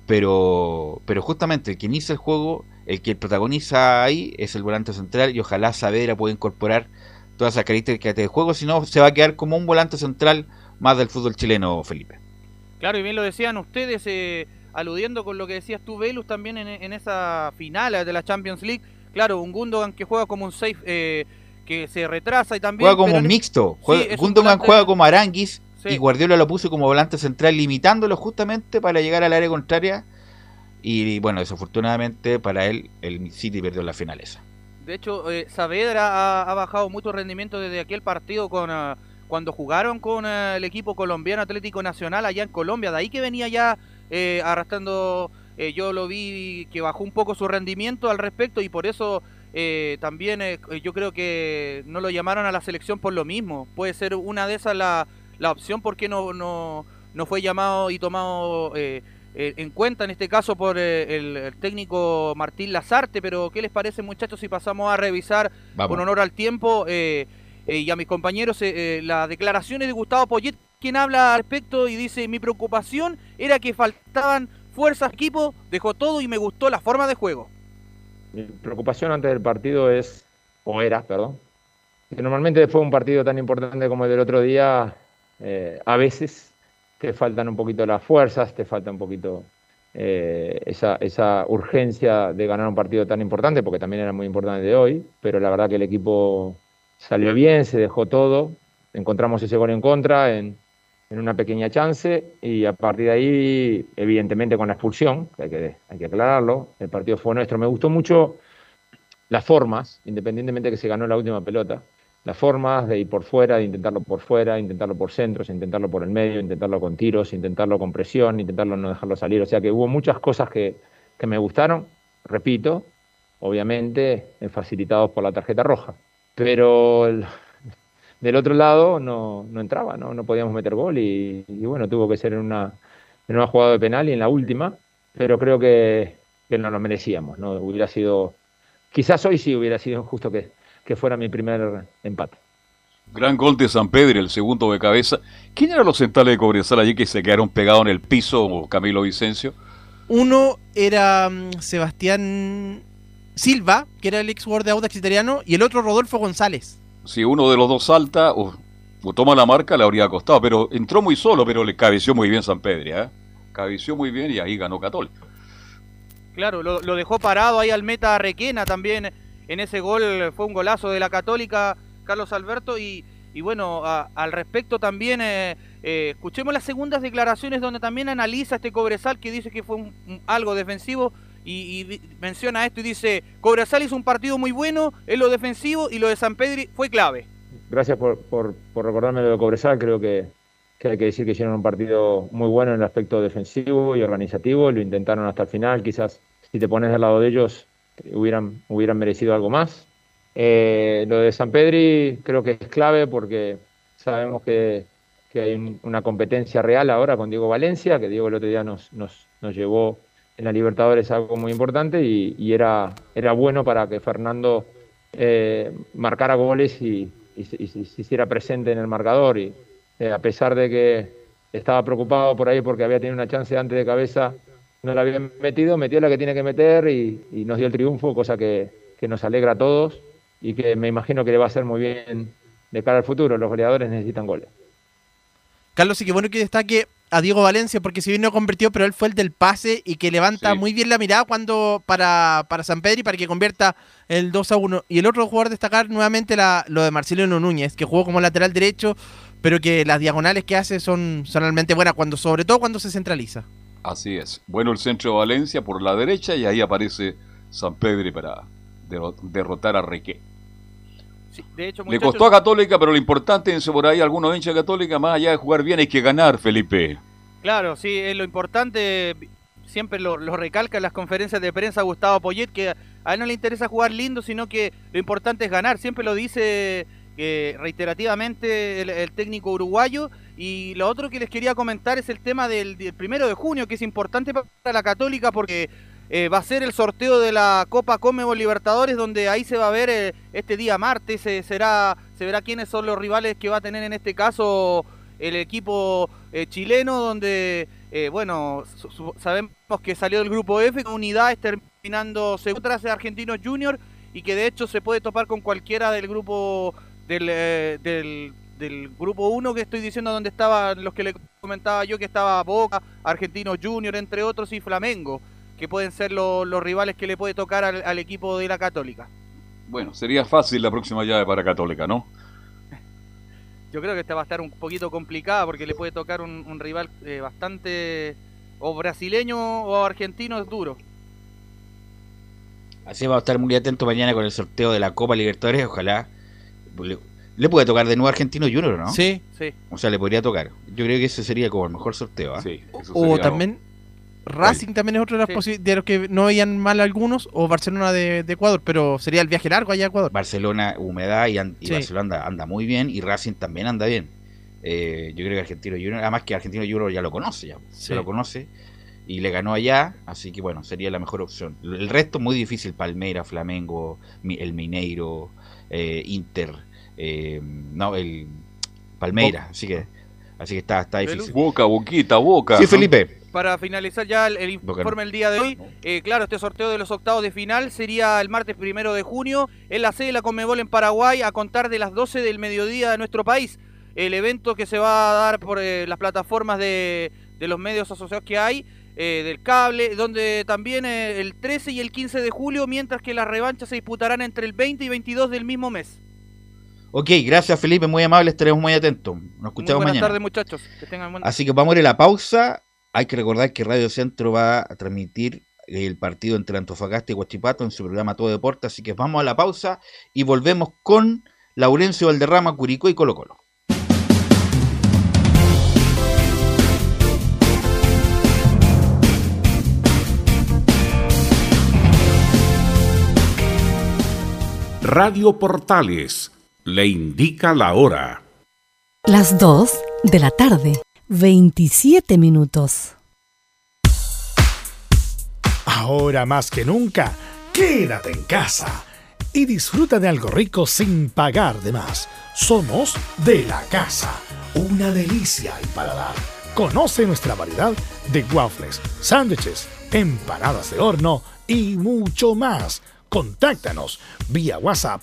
pero, pero justamente el que inicia el juego, el que protagoniza ahí es el volante central y ojalá Saavedra pueda incorporar todas esas características de juego, si no se va a quedar como un volante central más del fútbol chileno, Felipe.
Claro, y bien lo decían ustedes, eh, aludiendo con lo que decías tú, Velus, también en, en esa final de la Champions League. Claro, un Gundogan que juega como un safe, eh, que se retrasa y también...
Juega como un mixto,
Sí,
juega,
es un
Gundogan juega como Aranguis
Sí.
y Guardiola lo puso como volante central, limitándolo justamente para llegar al área contraria. Y bueno, desafortunadamente para él, el City perdió la final esa.
De hecho, eh, Saavedra ha, ha bajado mucho rendimiento desde aquel partido con ah, cuando jugaron con ah, el equipo colombiano Atlético Nacional allá en Colombia. De ahí que venía ya eh, arrastrando, eh, yo lo vi que bajó un poco su rendimiento al respecto y por eso eh, también eh, yo creo que no lo llamaron a la selección por lo mismo. Puede ser una de esas la, la opción porque no, no, no fue llamado y tomado eh, eh, en cuenta en este caso por eh, el, el técnico Martín Lazarte, pero ¿qué les parece muchachos si pasamos a revisar
Vamos.
con honor al tiempo eh, eh, y a mis compañeros eh, eh, las declaraciones de Gustavo Poyet, quien habla al respecto y dice, mi preocupación era que faltaban fuerzas equipo, dejó todo y me gustó la forma de juego.
Mi preocupación antes del partido es, o era, perdón, que normalmente después de un partido tan importante como el del otro día, eh, a veces te faltan un poquito las fuerzas, te falta un poquito eh, esa, esa urgencia de ganar un partido tan importante, porque también era muy importante de hoy, pero la verdad que el equipo salió bien, se dejó todo, encontramos ese gol en contra en, en una pequeña chance y a partir de ahí, evidentemente con la expulsión, que hay que, hay que aclararlo, el partido fue nuestro. Me gustó mucho las formas, independientemente de que se ganó la última pelota, las formas de ir por fuera, de intentarlo por fuera, intentarlo por centros, intentarlo por el medio, intentarlo con tiros, intentarlo con presión, intentarlo no dejarlo salir. O sea que hubo muchas cosas que, que me gustaron, repito, obviamente eh, facilitados por la tarjeta roja. Pero del otro lado no, no entraba, ¿no? no podíamos meter gol y, y bueno, tuvo que ser en una, en una jugada de penal y en la última, pero creo que, que no lo merecíamos, ¿no? Hubiera sido, quizás hoy sí hubiera sido justo que, que fuera mi primer empate.
Gran gol de San Pedro, el segundo de cabeza. ¿Quién eran los centrales de Cobresal allí que se quedaron pegados en el piso, Camilo Vicencio?
Uno era mm, Sebastián Silva, que era el ex jugador de Audax italiano, y el otro Rodolfo González.
Si uno de los dos salta o, toma la marca, le habría costado. Pero entró muy solo, pero le cabeció muy bien San Pedro. ¿eh? Cabeció muy bien y ahí ganó Católica.
Claro, lo, dejó parado ahí al meta Requena también en ese gol, fue un golazo de la Católica, Carlos Alberto, y, bueno, a- al respecto también, eh, eh, escuchemos las segundas declaraciones donde también analiza este Cobresal que dice que fue un- algo defensivo y, menciona esto y dice, Cobresal hizo un partido muy bueno en lo defensivo y lo de San Pedri fue clave.
Gracias por, por, por recordarme lo de Cobresal, creo que, hay que decir que hicieron un partido muy bueno en el aspecto defensivo y organizativo, lo intentaron hasta el final, quizás si te pones del lado de ellos hubieran, merecido algo más. Eh, lo de San Pedri creo que es clave porque sabemos que, hay un- una competencia real ahora con Diego Valencia, que Diego el otro día nos llevó en la Libertadores algo muy importante y, era, era bueno para que Fernando eh, marcara goles y, y y se- hiciera presente en el marcador y, eh, a pesar de que estaba preocupado por ahí porque había tenido una chance antes de cabeza, no la había metido, metió la que tiene que meter y, y nos dio el triunfo, cosa que, que nos alegra a todos y que me imagino que le va a hacer muy bien de cara al futuro. Los goleadores necesitan goles.
Carlos, y qué bueno que destaque a Diego Valencia, porque si bien no convirtió, pero él fue el del pase y que levanta
Sí.
muy bien la mirada cuando para, para San Pedro y para que convierta el 2 a 1. Y el otro jugador destacar nuevamente la, lo de Marcelino Núñez, que jugó como lateral derecho, pero que las diagonales que hace son, son realmente buenas, cuando, sobre todo cuando se centraliza.
Así es. Bueno, el centro de Valencia por la derecha y ahí aparece San Pedro para derro- derrotar a Requé.
De hecho,
Le costó a Católica, pero lo importante es por ahí algunos hinchas de Católica, más allá de jugar bien, hay que ganar, Felipe.
Claro, sí, es lo importante, siempre lo, lo recalca en las conferencias de prensa Gustavo Poyet, que a él no le interesa jugar lindo, sino que lo importante es ganar, siempre lo dice eh, reiterativamente el, el técnico uruguayo. Y lo otro que les quería comentar es el tema del, del primero de junio, que es importante para la Católica porque eh, va a ser el sorteo de la Copa Comebol Libertadores, donde ahí se va a ver eh, este día martes, eh, será, se verá quiénes son los rivales que va a tener en este caso el equipo eh, chileno, donde, eh, bueno, sabemos que salió del grupo F con unidades terminando segundo tras Argentinos Junior y que de hecho se puede topar con cualquiera del grupo del grupo 1 que estoy diciendo donde estaban los que le comentaba yo que estaba Boca, Argentinos Junior entre otros y Flamengo que pueden ser lo- los rivales que le puede tocar al, al equipo de la Católica.
Bueno, sería fácil la próxima llave para Católica, ¿no?
Yo creo que esta va a estar un poquito complicada porque le puede tocar un, un rival eh, bastante o brasileño o argentino es duro.
Así vamos a estar muy atentos mañana con el sorteo de la Copa Libertadores. Ojalá le, le puede tocar de nuevo a Argentino Junior, ¿no?
Sí.
Sí.
O sea, le podría tocar. Yo creo que ese sería como el mejor sorteo. ¿ah?
Sí,
O también Racing también es otro de, las posi- de los que no veían mal algunos, o Barcelona de, de Ecuador, pero sería el viaje largo allá a Ecuador.
Barcelona, humedad y,
Sí.
Barcelona anda, anda muy bien y Racing también anda bien. Eh, yo creo que Argentino Junior, además que Argentino Junior ya lo conoce, ya,
Sí.
ya lo conoce y le ganó allá, así que bueno, sería la mejor opción. El resto muy difícil, Palmeira, Flamengo, el Mineiro, eh, Inter, eh, no, el Palmeira, así que así que está, está difícil.
Boca, Boquita, Boca.
Sí,
¿no?
Felipe.
Para finalizar ya el, informe del día de hoy, eh, claro, este sorteo de los octavos de final sería el martes primero de junio en la sede de la Conmebol en Paraguay a contar de las 12 del mediodía de nuestro país. El evento que se va a dar por eh, las plataformas de, de los medios asociados que hay, eh, del cable, donde también eh, el 13 y el 15 de julio, mientras que las revanchas se disputarán entre el 20 y 22 del mismo mes.
Ok, gracias Felipe, muy amable, estaremos muy atentos. Nos
Muy
escuchamos
buenas
mañana.
tardes, muchachos. Que tengan buen
Así que vamos a ir a la pausa. Hay que recordar que Radio Centro va a transmitir el partido entre Antofagasta y Huachipato en su programa Todo Deporte. Así que vamos a la pausa y volvemos con Laurencio Valderrama, Curicó y Colo Colo.
Radio Portales le indica la hora.
Las 2 de la tarde, 27 minutos.
Ahora más que nunca, quédate en casa y disfruta de algo rico sin pagar de más. Somos de la casa, una delicia al paladar. Conoce nuestra variedad de waffles, sándwiches, empanadas de horno y mucho más. Contáctanos vía WhatsApp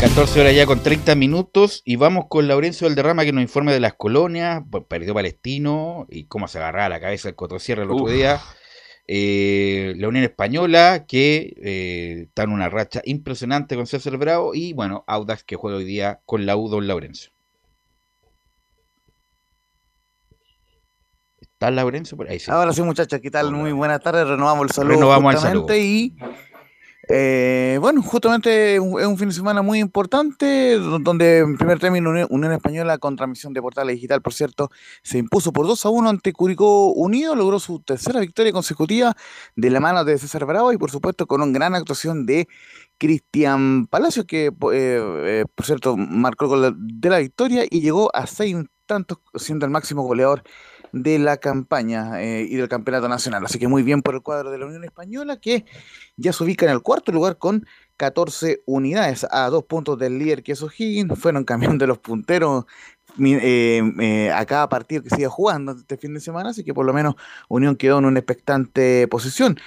14 horas ya con 30 minutos y vamos con Laurencio Valderrama que nos informe de las colonias, perdió Palestino y cómo se agarraba la cabeza el Cotosierra el otro
Uf.
día. Eh, la Unión Española que eh, está en una racha impresionante con César Bravo y bueno, Audax que juega hoy día con la U Don Laurencio. ¿Está Laurencio por ahí? Sí.
Ahora sí, muchachos, ¿qué tal? Muy buenas tardes, renovamos el saludo.
Renovamos el
justamente, Y eh, bueno, justamente es un fin de semana muy importante, do- donde en primer término Unión, Española con transmisión de Portales Digital, por cierto, se impuso por 2 a 1 ante Curicó Unido, logró su tercera victoria consecutiva de la mano de César Bravo y por supuesto con una gran actuación de Cristian Palacios, que eh, eh, por cierto marcó el gol de la victoria y llegó a seis tantos, siendo el máximo goleador de la campaña eh, y del campeonato nacional. Así que muy bien por el cuadro de la Unión Española, que ya se ubica en el cuarto lugar con 14 unidades, a dos puntos del líder que es O'Higgins. Fueron cambiando los punteros eh, eh, a cada partido que se iba jugando este fin de semana, así que por lo menos Unión quedó en una expectante posición.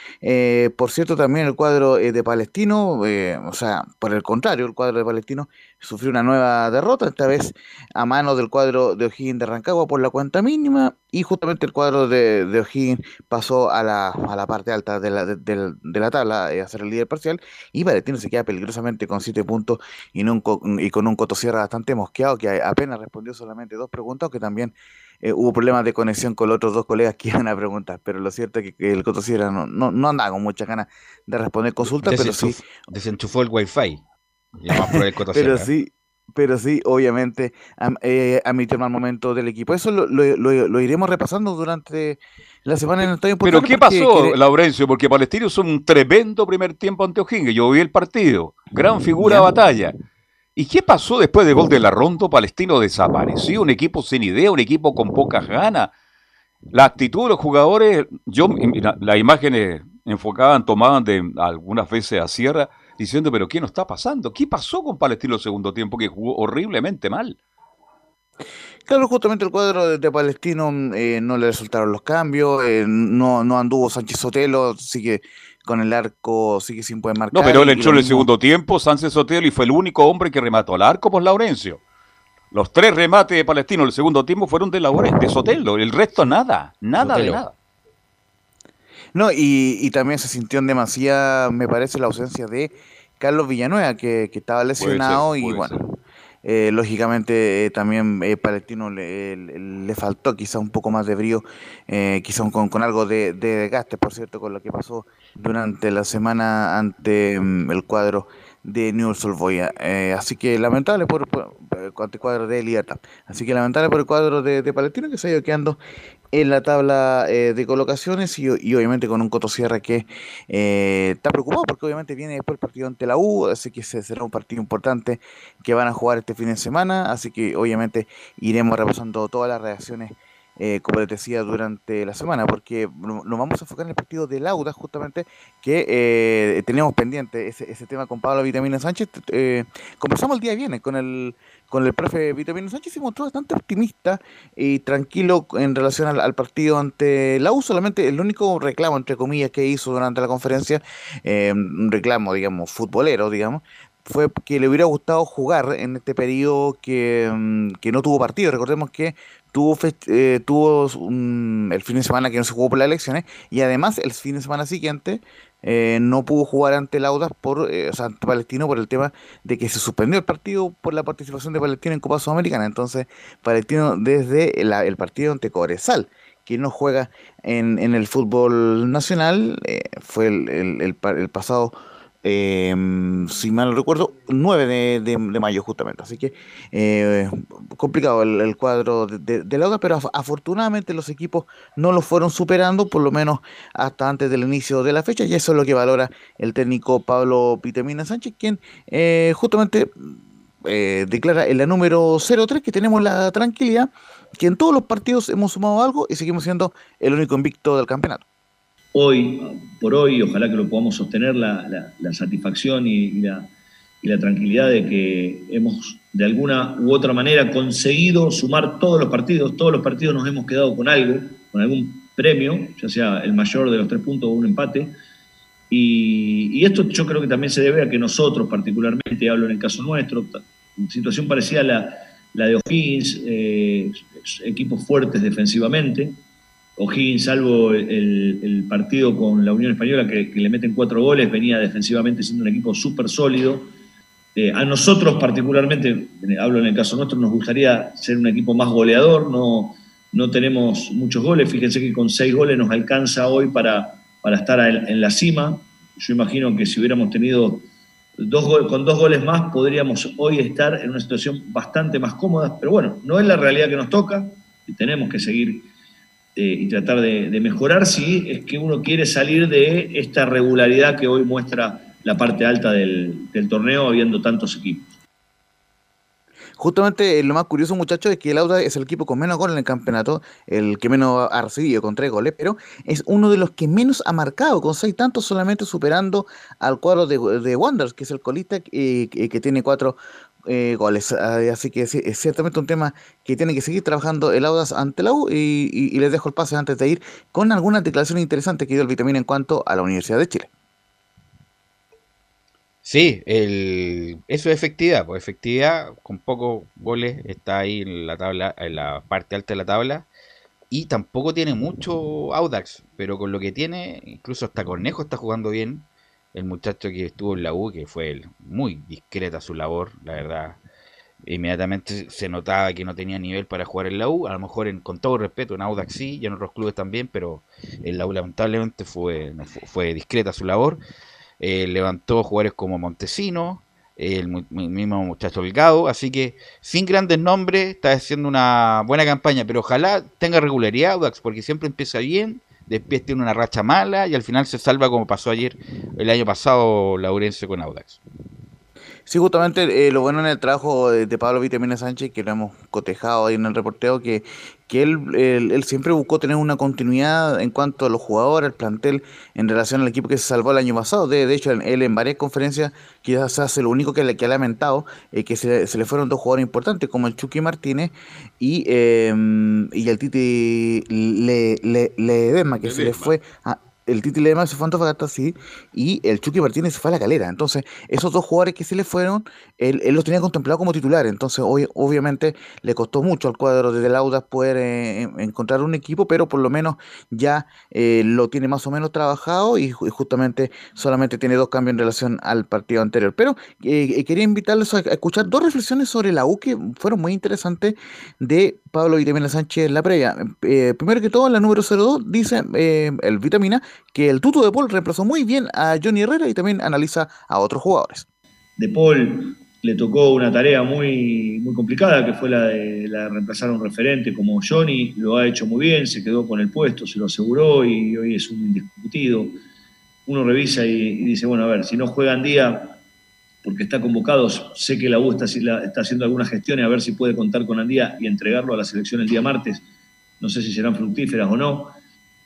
Por cierto, también el cuadro de Palestino, o sea, por el contrario, el cuadro de Palestino sufrió una nueva derrota, esta vez a mano del cuadro de O'Higgins de Rancagua por la cuenta mínima, y justamente el cuadro de, de O'Higgins pasó a la, a la parte alta de la, de, la tabla, eh, a ser el líder parcial, y Palestino se queda peligrosamente con 7 puntos y, no un y con un Cotosierra bastante mosqueado, que apenas respondió solamente dos preguntas, que también eh, hubo problemas de conexión con los otros dos colegas que iban a preguntar, pero lo cierto es que, el Cotosierra no, no, no andaba con muchas ganas de responder consultas, pero sí
Desenchuf- Desenchufó el wifi.
Pero sí, pero sí, obviamente, am- eh, admitió el mal momento del equipo. Eso lo, lo- lo- lo iremos repasando durante la semana en el Estadio
Pero ¿qué pasó,
quiere-
Laurencio? Porque Palestino hizo un tremendo primer tiempo ante O'Higgins. Yo vi el partido. Gran figura de batalla. ¿Y qué pasó después del gol de la Rondo? Palestino desapareció. Un equipo sin idea, un equipo con pocas ganas. La actitud de los jugadores, yo, mira, las imágenes enfocaban, tomaban de algunas veces a Sierra, diciendo, pero ¿qué nos está pasando? ¿Qué pasó con Palestino el segundo tiempo que jugó horriblemente mal?
Claro, justamente el cuadro de, de Palestino mm, eh, no le resultaron los cambios, eh, no, no anduvo Sánchez Sotelo, sigue con el arco, sigue sin poder marcar.
No, pero él entró
lo
en el segundo tiempo, Sánchez Sotelo, y fue el único hombre que remató al arco por Laurencio. Los tres remates de Palestino en el segundo tiempo fueron de, Laure- de Sotelo, el resto nada, nada de nada.
No, y, y también se sintió en demasía, me parece, la ausencia de Carlos Villanueva, que, que estaba lesionado y
puede
bueno, eh, lógicamente eh, también eh, Palestino le, le- le faltó quizá un poco más de brío, eh, quizá con, con algo de, de desgaste, por cierto, con lo que pasó durante la semana ante mm, el cuadro de Newell's Old Boys. Eh, así que lamentable por, por- por- ante el cuadro de Libertad. Así que lamentable por el cuadro de, de Palestino que se ha ido quedando en la tabla eh, de colocaciones y, obviamente con un Cotosierra que eh, está preocupado porque obviamente viene después el partido ante la U, así que se- será un partido importante que van a jugar este fin de semana, así que obviamente iremos repasando todas las reacciones eh, como les decía durante la semana, porque no- nos vamos a enfocar en el partido de Lauda justamente que eh, teníamos pendiente ese, ese tema con Pablo Vitamina Sánchez. eh, conversamos el día viene con el con el profe Vitamina Sánchez y se mostró bastante optimista y tranquilo en relación al, partido ante la U. Solamente el único reclamo, entre comillas, que hizo durante la conferencia, eh, un reclamo, digamos, futbolero, digamos, fue que le hubiera gustado jugar en este periodo que, mm, que no tuvo partido. Recordemos que tuvo, eh, tuvo el fin de semana que no se jugó por las elecciones y además el fin de semana siguiente eh, no pudo jugar ante el Audas por eh, o Palestino por el tema de que se suspendió el partido por la participación de Palestino en Copa Sudamericana. Entonces, Palestino desde el partido ante Cobresal, que no juega en, en el fútbol nacional, fue el, el, el pasado eh, si mal recuerdo, 9 de, de, mayo justamente. Así que eh, complicado el, cuadro de, de, Lauda, pero afortunadamente los equipos no lo fueron superando, por lo menos hasta antes del inicio de la fecha, y eso es lo que valora el técnico Pablo Pitemina Sánchez, quien eh, justamente eh, declara en la número 03 que tenemos la tranquilidad que en todos los partidos hemos sumado algo y seguimos siendo el único invicto del campeonato
hoy por hoy, ojalá que lo podamos sostener, la, satisfacción y, la, tranquilidad de que hemos de alguna u otra manera conseguido sumar todos los partidos, todos los partidos nos hemos quedado con algo, con algún premio, ya sea el mayor de los tres puntos o un empate. Y, esto yo creo que también se debe a que nosotros, particularmente, hablo en el caso nuestro, situación parecida a la, de O'Higgins, eh, equipos fuertes defensivamente, O'Higgins, salvo el, partido con la Unión Española, que, le meten cuatro goles, venía defensivamente siendo un equipo súper sólido. Eh, a nosotros particularmente, eh, hablo en el caso nuestro, nos gustaría ser un equipo más goleador, no, no tenemos muchos goles, fíjense que con seis goles nos alcanza hoy para, para estar en, la cima. Yo imagino que si hubiéramos tenido dos con dos goles más podríamos hoy estar en una situación bastante más cómoda, pero bueno, no es la realidad que nos toca y tenemos que seguir eh, y tratar de, mejorar si es que uno quiere salir de esta regularidad que hoy muestra la parte alta del, torneo, habiendo tantos equipos.
Justamente eh, lo más curioso, muchachos, es que el Auda es el equipo con menos goles en el campeonato, el que menos ha recibido con tres goles, pero es uno de los que menos ha marcado, con seis tantos, solamente superando al cuadro de, de Wanderers, que es el colista eh, que tiene cuatro eh, goles. Así que es, ciertamente un tema que tiene que seguir trabajando el Audas ante la U y, les dejo el pase antes de ir con algunas declaraciones interesantes que dio el Vitamina en cuanto a la Universidad de Chile.
Sí, el, eso es efectividad, pues efectividad con pocos goles está ahí en la tabla, en la parte alta de la tabla y tampoco tiene mucho Audax, pero con lo que tiene, incluso hasta Cornejo está jugando bien, el muchacho que estuvo en la U, que fue muy discreta su labor, la verdad. Inmediatamente se notaba que no tenía nivel para jugar en la U, a lo mejor en, con todo respeto en Audax sí, y en otros clubes también, pero en la U lamentablemente fue, fue, discreta su labor. Eh, levantó jugadores como Montesino, el, mismo muchacho Delgado, así que sin grandes nombres está haciendo una buena campaña, pero ojalá tenga regularidad Audax, porque siempre empieza bien después tiene una racha mala y al final se salva como pasó ayer, el año pasado, Laurencio con Audax.
Sí, justamente eh, lo bueno en el trabajo de, Pablo Vitamina Sánchez, que lo hemos cotejado ahí en el reporteo, que, que él, él, siempre buscó tener una continuidad en cuanto a los jugadores, el plantel, en relación al equipo que se salvó el año pasado. De, de hecho, él en varias conferencias quizás hace lo único que, le, que ha lamentado, eh, que se, se, le fueron dos jugadores importantes, como el Chucky Martínez y, eh, y el Titi Le, Le, Ledesma, que se le fue a el Titi Lema se fue a sí, y el Chucky Martínez se fue a la calera. Entonces, esos dos jugadores que se le fueron, él, los tenía contemplado como titular. Entonces, hoy, obviamente, le costó mucho al cuadro de Laudas poder eh, encontrar un equipo, pero por lo menos ya eh, lo tiene más o menos trabajado y, justamente solamente tiene dos cambios en relación al partido anterior. Pero eh, quería invitarles a, escuchar dos reflexiones sobre la U que fueron muy interesantes de Pablo Vitamina Sánchez en la previa. primero que todo, en la número 02 dice el Vitamina que el tuto de Paul reemplazó muy bien a Johnny Herrera y también analiza a otros jugadores.
De Paul le tocó una tarea muy, muy complicada, que fue la de, la reemplazar a un referente como Johnny, lo ha hecho muy bien, se quedó con el puesto, se lo aseguró y hoy es un indiscutido. Uno revisa y, dice, bueno, a ver, si no juega en día porque está convocado, sé que la U está, haciendo algunas gestiones a ver si puede contar con Andía y entregarlo a la selección el día martes. No sé si serán fructíferas o no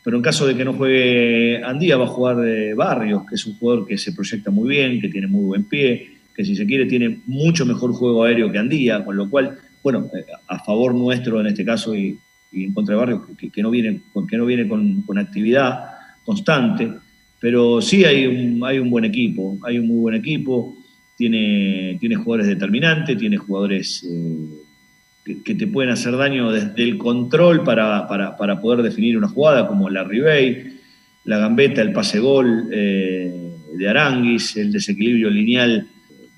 pero en caso de que no juegue Andía, va a jugar de Barrios, que es un jugador que se proyecta muy bien, que tiene muy buen pie, que si se quiere tiene mucho mejor juego aéreo que Andía, con lo cual, bueno, eh, a favor nuestro en este caso y, en contra de Barrios, que, no viene, que no viene con, actividad constante, pero sí hay un buen equipo, hay un muy buen equipo, tiene, tiene jugadores determinantes, tiene jugadores... Eh, que, te pueden hacer daño desde el control para, para, poder definir una jugada, como la Ribey, la gambeta, el pase gol eh, de Aranguis, el desequilibrio lineal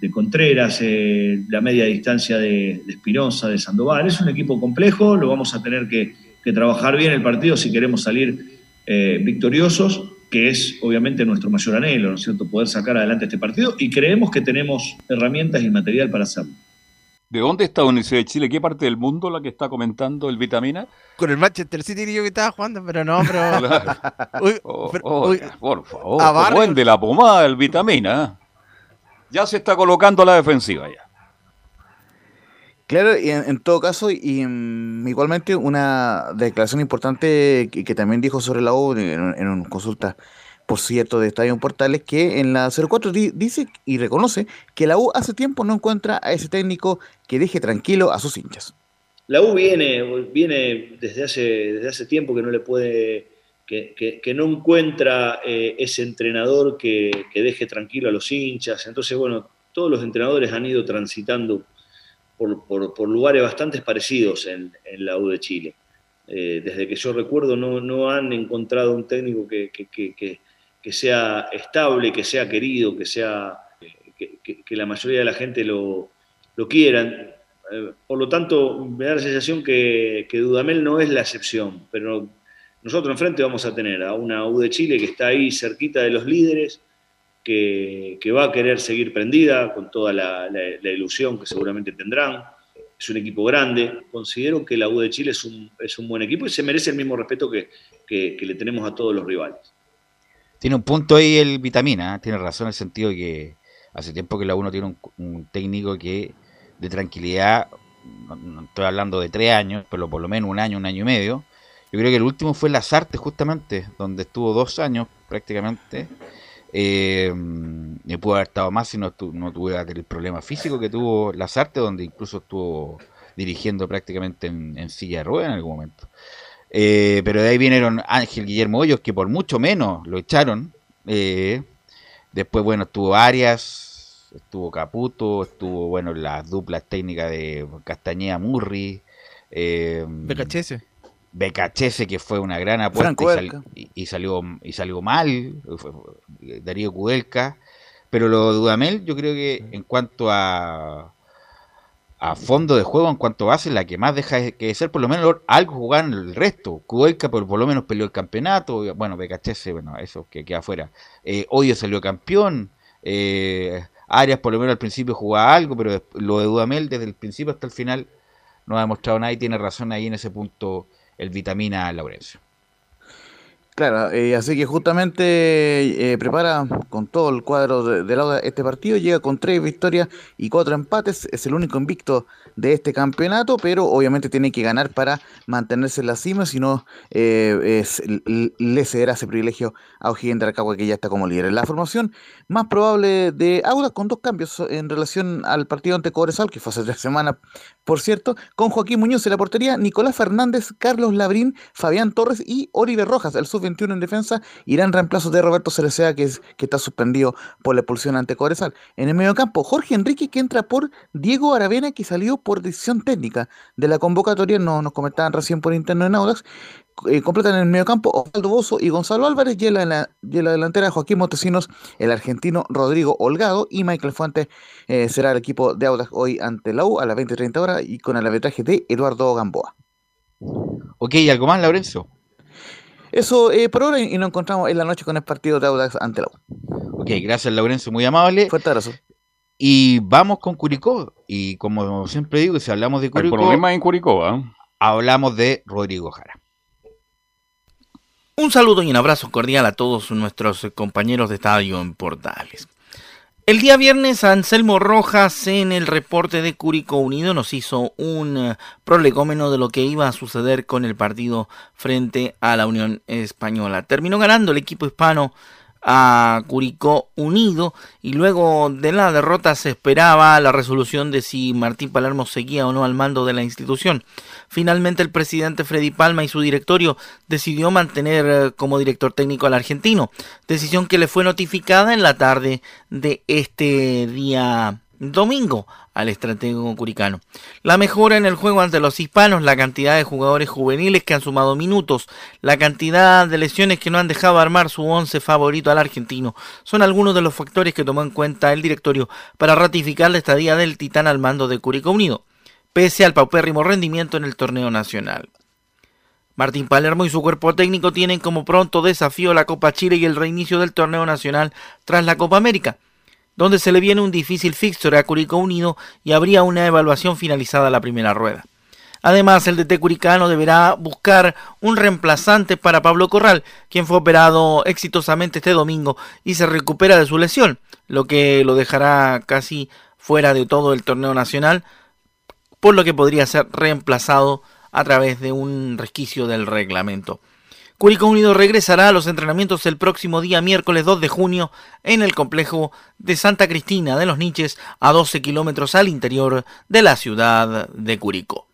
de Contreras, eh, la media distancia de, de Espinosa, de Sandoval. Es un equipo complejo, lo vamos a tener que, trabajar bien el partido si queremos salir eh, victoriosos, que es obviamente nuestro mayor anhelo, ¿no es cierto?, poder sacar adelante este partido y creemos que tenemos herramientas y material para hacerlo.
¿De dónde está Universidad de Chile? ¿Qué parte del mundo la que está comentando el Vitamina?
Con el Manchester City yo que estaba jugando, pero no, pero...
Oh, oh, por favor, buen de la pomada el Vitamina. ¿eh? Ya se está colocando la defensiva ya.
Claro, y en, todo caso, y mm, igualmente una declaración importante que, también dijo sobre la U en, una consulta, por cierto, de Estadio Portales, que en la 04 dice y reconoce que la U hace tiempo no encuentra a ese técnico que deje tranquilo a sus hinchas.
La U viene, viene desde hace, desde hace tiempo que no le puede que, no encuentra eh, ese entrenador que, deje tranquilo a los hinchas. Entonces, bueno, todos los entrenadores han ido transitando por, lugares bastante parecidos en, la U de Chile. Eh, desde que yo recuerdo, no, han encontrado un técnico que, sea estable, que sea querido, que, sea, que, la mayoría de la gente lo, lo quiera. Eh, por lo tanto, me da la sensación que, que Dudamel no es la excepción, pero nosotros enfrente vamos a tener a una U de Chile que está ahí cerquita de los líderes, que, va a querer seguir prendida con toda la, ilusión que seguramente tendrán. Es un equipo grande. Considero que la U de Chile es un, es un buen equipo y se merece el mismo respeto que, le tenemos a todos los rivales.
Tiene un punto ahí el Vitamina, ¿eh? tiene razón en el sentido que hace tiempo que la U no tiene un, técnico que de tranquilidad, no, estoy hablando de tres años, pero por lo menos un año, un año y medio, yo creo que el último fue Las Artes, justamente, donde estuvo dos años prácticamente. Eh, me pudo haber estado más si no, no tuviera el problema físico que tuvo Las Artes, donde incluso estuvo dirigiendo prácticamente en, silla de ruedas en algún momento. Eh, pero de ahí vinieron Ángel Guillermo Hoyos, que por mucho menos lo echaron. Eh, después, bueno, estuvo Arias, estuvo Caputo, estuvo, bueno, las duplas técnicas de Castañeda Murri. Eh, BKHS que fue una gran apuesta y, salió y salió mal, Darío Kudelka, pero lo de Dudamel yo creo que en cuanto a a fondo de juego, en cuanto a base, la que más deja que ser por lo menos algo jugar en el resto. Kudelka por, por lo menos peleó el campeonato, bueno, BKHS, bueno, eso que queda afuera. Eh, Odio salió campeón, eh, Arias por lo menos al principio jugaba algo, pero lo de Dudamel desde el principio hasta el final no ha demostrado nada y tiene razón ahí en ese punto el vitamina Laurencio.
Claro, eh, así que justamente eh, prepara con todo el cuadro de, de este partido, llega con tres victorias y cuatro empates, es el único invicto de este campeonato, pero obviamente tiene que ganar para mantenerse en la cima, si no eh, le cederá ese privilegio a O'Higgins de Arcagua que ya está como líder. La formación más probable de Auda con dos cambios en relación al partido ante Cobresal, que fue hace tres semanas, por cierto, con Joaquín Muñoz en la portería, Nicolás Fernández, Carlos Labrín, Fabián Torres y Oliver Rojas, el sub 21 en defensa, irán reemplazo de Roberto Cerecea, que, es, que está suspendido por la expulsión ante Cobresal. En el mediocampo, Jorge Enrique, que entra por Diego Aravena, que salió por decisión técnica de la convocatoria, no, nos comentaban recién por interno en Audax, eh, completan en el mediocampo Osvaldo Bozo y Gonzalo Álvarez, y en la, delantera Joaquín Montesinos, el argentino Rodrigo Holgado y Michael Fuentes eh, será el equipo de Audax hoy ante la U a las 20-30 horas y con el arbitraje de Eduardo Gamboa.
Ok, ¿algo más, Lorenzo?
Eso eh, por ahora y nos encontramos en la noche con el partido de Audax ante la U.
Ok, gracias, Lorenzo, muy amable.
Fuerte abrazo.
Y vamos con Curicó. Y como siempre digo, si hablamos de Curicó.
El problema en Curicó, ¿eh?
Hablamos de Rodrigo Jara.
Un saludo y un abrazo cordial a todos nuestros compañeros de estadio en Portales. El día viernes, Anselmo Rojas en el reporte de Curicó Unido nos hizo un eh, prolegómeno de lo que iba a suceder con el partido frente a la Unión Española. Terminó ganando el equipo hispano a Curicó Unido y luego de la derrota se esperaba la resolución de si Martín Palermo seguía o no al mando de la institución. Finalmente el presidente Freddy Palma y su directorio decidió mantener eh, como director técnico al argentino, decisión que le fue notificada en la tarde de este día domingo al estratego curicano. La mejora en el juego ante los hispanos, la cantidad de jugadores juveniles que han sumado minutos, la cantidad de lesiones que no han dejado armar su once favorito al argentino, son algunos de los factores que tomó en cuenta el directorio para ratificar la estadía del titán al mando de Curicó Unido, pese al paupérrimo rendimiento en el torneo nacional. Martín Palermo y su cuerpo técnico tienen como pronto desafío la Copa Chile y el reinicio del torneo nacional tras la Copa América donde se le viene un difícil fixture a Curicó Unido y habría una evaluación finalizada la primera rueda. Además, el DT Curicano deberá buscar un reemplazante para Pablo Corral, quien fue operado exitosamente este domingo y se recupera de su lesión, lo que lo dejará casi fuera de todo el torneo nacional, por lo que podría ser reemplazado a través de un resquicio del reglamento. Curicó Unido regresará a los entrenamientos el próximo día miércoles 2 de junio en el complejo de Santa Cristina de los Niches a 12 kilómetros al interior de la ciudad de Curicó.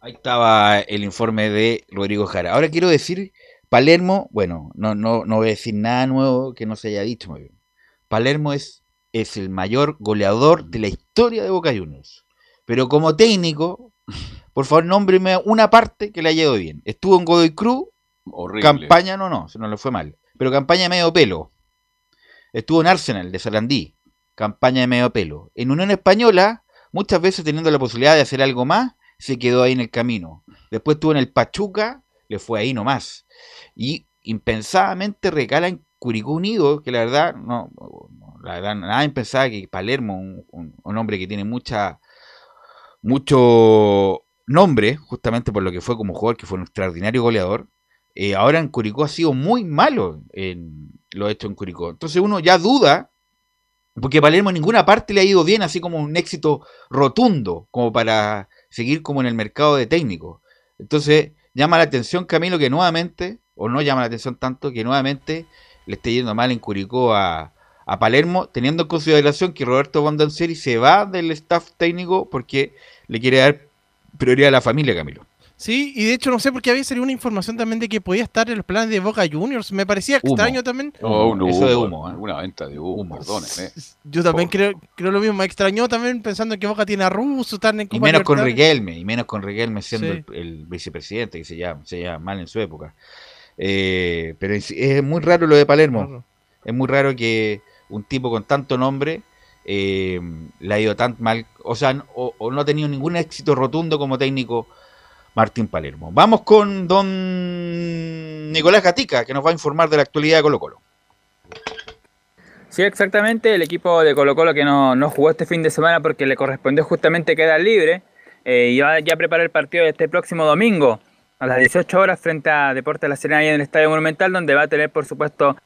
Ahí estaba el informe de Rodrigo Jara. Ahora quiero decir, Palermo, bueno, no, no, no voy a decir nada nuevo que no se haya dicho muy bien. Palermo es, es el mayor goleador de la historia de Boca Juniors. Pero como técnico, por favor, nómbreme una parte que le haya ido bien. Estuvo en Godoy Cruz. Campaña, no, no, no le fue mal. Pero campaña de medio pelo. Estuvo en Arsenal de Sarandí. Campaña de medio pelo. En Unión Española, muchas veces teniendo la posibilidad de hacer algo más, se quedó ahí en el camino. Después estuvo en el Pachuca, le fue ahí nomás. Y impensadamente recala en Curicó Unido, que la verdad, no, la verdad, nadie pensaba que Palermo, un, un hombre que tiene mucha, mucho nombre, justamente por lo que fue como jugador, que fue un extraordinario goleador, eh, ahora en Curicó ha sido muy malo en lo hecho en Curicó. Entonces uno ya duda, porque Palermo en ninguna parte le ha ido bien, así como un éxito rotundo, como para seguir como en el mercado de técnico. Entonces llama la atención Camilo que nuevamente, o no llama la atención tanto, que nuevamente le esté yendo mal en Curicó a, a Palermo, teniendo en consideración que Roberto Bondanceri se va del staff técnico porque le quiere dar prioridad a la familia, Camilo.
Sí, y de hecho no sé por qué había salido una información también de que podía estar en los planes de Boca Juniors. Me parecía extraño también.
Oh, no, Eso de humo, ¿eh? una venta de humo.
Yo también creo, creo lo mismo. Me extrañó también pensando que Boca tiene a Russo, están
en Y menos con Riquelme, y menos con Riquelme siendo el, vicepresidente, que se llama, se llama mal en su época. Eh, pero es, muy raro lo de Palermo. Es muy raro que un tipo con tanto nombre eh, le ha ido tan mal, o sea, o, no ha tenido ningún éxito rotundo como técnico Martín Palermo. Vamos con don Nicolás Gatica, que nos va a informar de la actualidad de Colo Colo.
Sí, exactamente, el equipo de Colo Colo que no, jugó este fin de semana porque le correspondió justamente quedar libre eh, y va ya a el partido de este próximo domingo a las 18 horas frente a Deportes La Serena y en el Estadio Monumental, donde va a tener, por supuesto,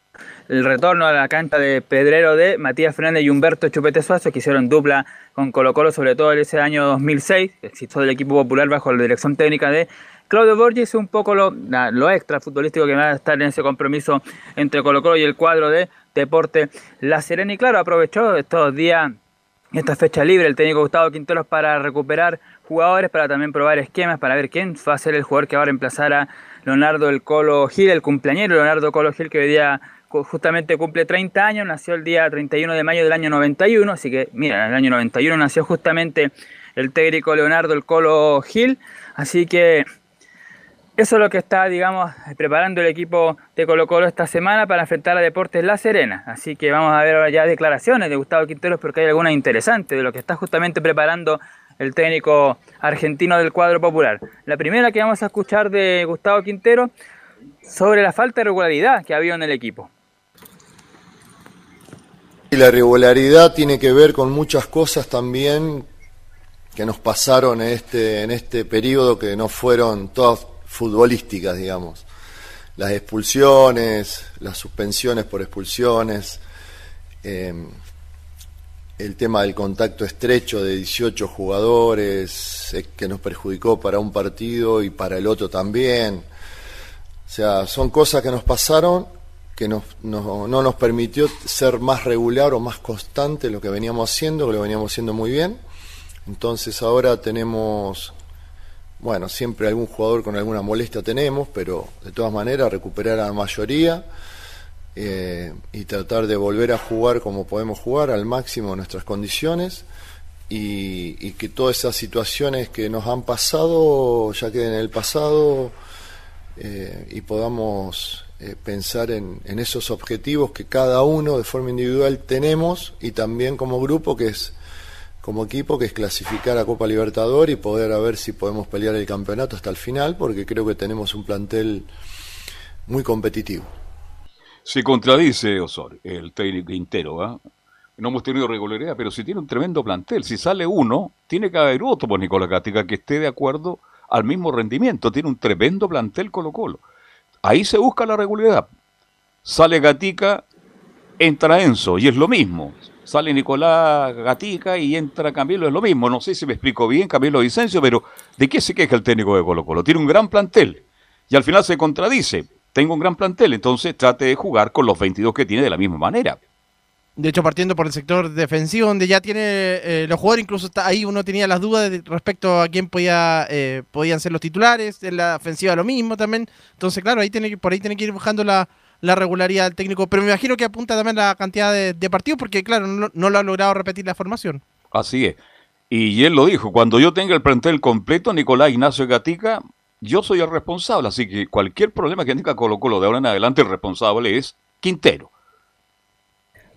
el retorno a la cancha de Pedrero de Matías Fernández y Humberto Chupete Suazo, que hicieron dupla con Colo Colo, sobre todo en ese año 2006, existió del equipo popular bajo la dirección técnica de Claudio Borges, un poco lo, lo extra futbolístico que va a estar en ese compromiso entre Colo Colo y el cuadro de Deporte La Serena. Y claro, aprovechó estos días, esta fecha libre, el técnico Gustavo Quinteros para recuperar jugadores, para también probar esquemas, para ver quién va a ser el jugador que va a reemplazar a Leonardo el Colo Gil, el cumpleañero Leonardo Colo Gil, que hoy día justamente cumple 30 años, nació el día 31 de mayo del año 91, así que mira, en el año 91 nació justamente el técnico Leonardo el Colo Gil, así que eso es lo que está, digamos, preparando el equipo de Colo Colo esta semana para enfrentar a Deportes La Serena. Así que vamos a ver ahora ya declaraciones de Gustavo Quinteros porque hay algunas interesantes de lo que está justamente preparando el técnico argentino del cuadro popular. La primera que vamos a escuchar de Gustavo Quintero sobre la falta de regularidad que ha habido en el equipo.
Y la regularidad tiene que ver con muchas cosas también que nos pasaron en este, en este periodo que no fueron todas futbolísticas, digamos. Las expulsiones, las suspensiones por expulsiones, em, el tema del contacto estrecho de 18 jugadores eh, que nos perjudicó para un partido y para el otro también. O sea, son cosas que nos pasaron que no, nos permitió ser más regular o más constante lo que veníamos haciendo, que lo veníamos haciendo muy bien. Entonces ahora tenemos, bueno, siempre algún jugador con alguna molestia tenemos, pero de todas maneras recuperar a la mayoría eh, y tratar de volver a jugar como podemos jugar al máximo nuestras condiciones y, que todas esas situaciones que nos han pasado ya queden en el pasado eh, y podamos eh, pensar en, esos objetivos que cada uno de forma individual tenemos y también como grupo que es como equipo que es clasificar a Copa Libertador y poder a ver si podemos pelear el campeonato hasta el final porque creo que tenemos un plantel muy competitivo.
Se contradice Osorio, el técnico Quintero, ¿ah? no hemos tenido regularidad, pero si tiene un tremendo plantel, si sale uno, tiene que haber otro por Nicolás Gatica que esté de acuerdo al mismo rendimiento, tiene un tremendo plantel Colo Colo. Ahí se busca la regularidad. Sale Gatica, entra Enzo, y es lo mismo. Sale Nicolás Gatica y entra Camilo, es lo mismo. No sé si me explico bien, Camilo Vicencio, pero ¿de qué se queja el técnico de Colo Colo? Tiene un gran plantel y al final se contradice. Tengo un gran plantel, entonces trate de jugar con los 22 que tiene de la misma manera.
De hecho, partiendo por el sector defensivo, donde ya tiene eh, los jugadores, incluso está ahí uno tenía las dudas respecto a quién podía, eh, podían ser los titulares, en la ofensiva lo mismo también. Entonces, claro, ahí tiene por ahí tiene que ir buscando la, regularidad del técnico. Pero me imagino que apunta también la cantidad de, partidos, porque claro, no, no, lo ha logrado repetir la formación.
Así es. Y él lo dijo, cuando yo tenga el plantel completo, Nicolás Ignacio Gatica, yo soy el responsable. Así que cualquier problema que tenga Colo Colo de ahora en adelante, el responsable es Quintero.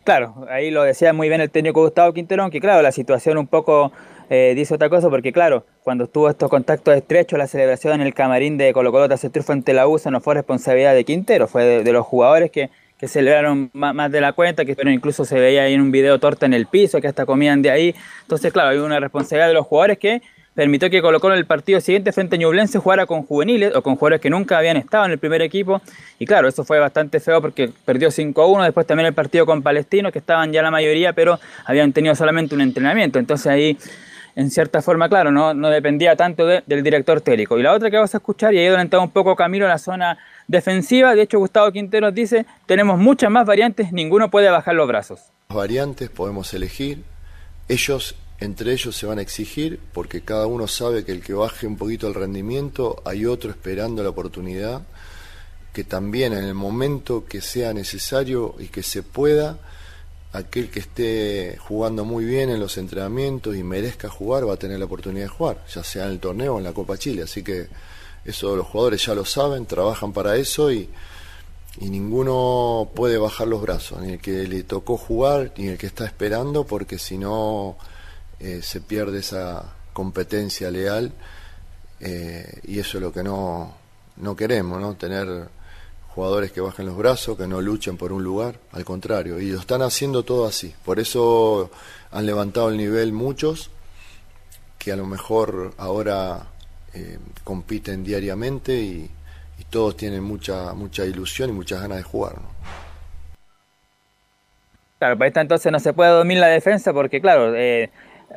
Claro, ahí lo decía muy bien el técnico Gustavo Quintero, que claro, la situación un poco eh, dice otra cosa, porque claro, cuando estuvo estos contactos estrechos, la celebración en el camarín de Colo Colo tras el triunfo ante la USA no fue responsabilidad de Quintero, fue de, los jugadores que, que celebraron más, de la cuenta, que incluso se veía ahí en un video torta en el piso, que hasta comían de ahí. Entonces, claro, hay una responsabilidad de los jugadores que permitió que colocó en el partido siguiente frente a Ñublense jugara con juveniles o con jugadores que nunca habían estado en el primer equipo. Y claro, eso fue bastante feo porque perdió 5-1. Después también el partido con Palestino, que estaban ya la mayoría, pero habían tenido solamente un entrenamiento. Entonces ahí, en cierta forma, claro, no, no dependía tanto del director técnico. Y la otra que vamos a escuchar, y ahí donde un poco Camilo, la zona defensiva. De hecho, Gustavo Quintero dice, tenemos muchas más variantes, ninguno puede bajar los brazos.
Variantes podemos elegir. Ellos entre ellos se van a exigir porque cada uno sabe que el que baje un poquito el rendimiento hay otro esperando la oportunidad que también en el momento que sea necesario y que se pueda aquel que esté jugando muy bien en los entrenamientos y merezca jugar va a tener la oportunidad de jugar ya sea en el torneo o en la Copa Chile. Así que eso los jugadores ya lo saben trabajan para eso y y ninguno puede bajar los brazos, ni el que le tocó jugar, ni el que está esperando, porque si no eh, se pierde esa competencia leal eh, y eso es lo que no, no queremos, ¿no? Tener jugadores que bajen los brazos, que no luchen por un lugar, al contrario, y lo están haciendo todo así. Por eso han levantado el nivel muchos, que a lo mejor ahora eh, compiten diariamente y, todos tienen mucha, mucha ilusión y muchas ganas de jugar.
Claro, para esta entonces no se puede dormir la defensa porque, claro,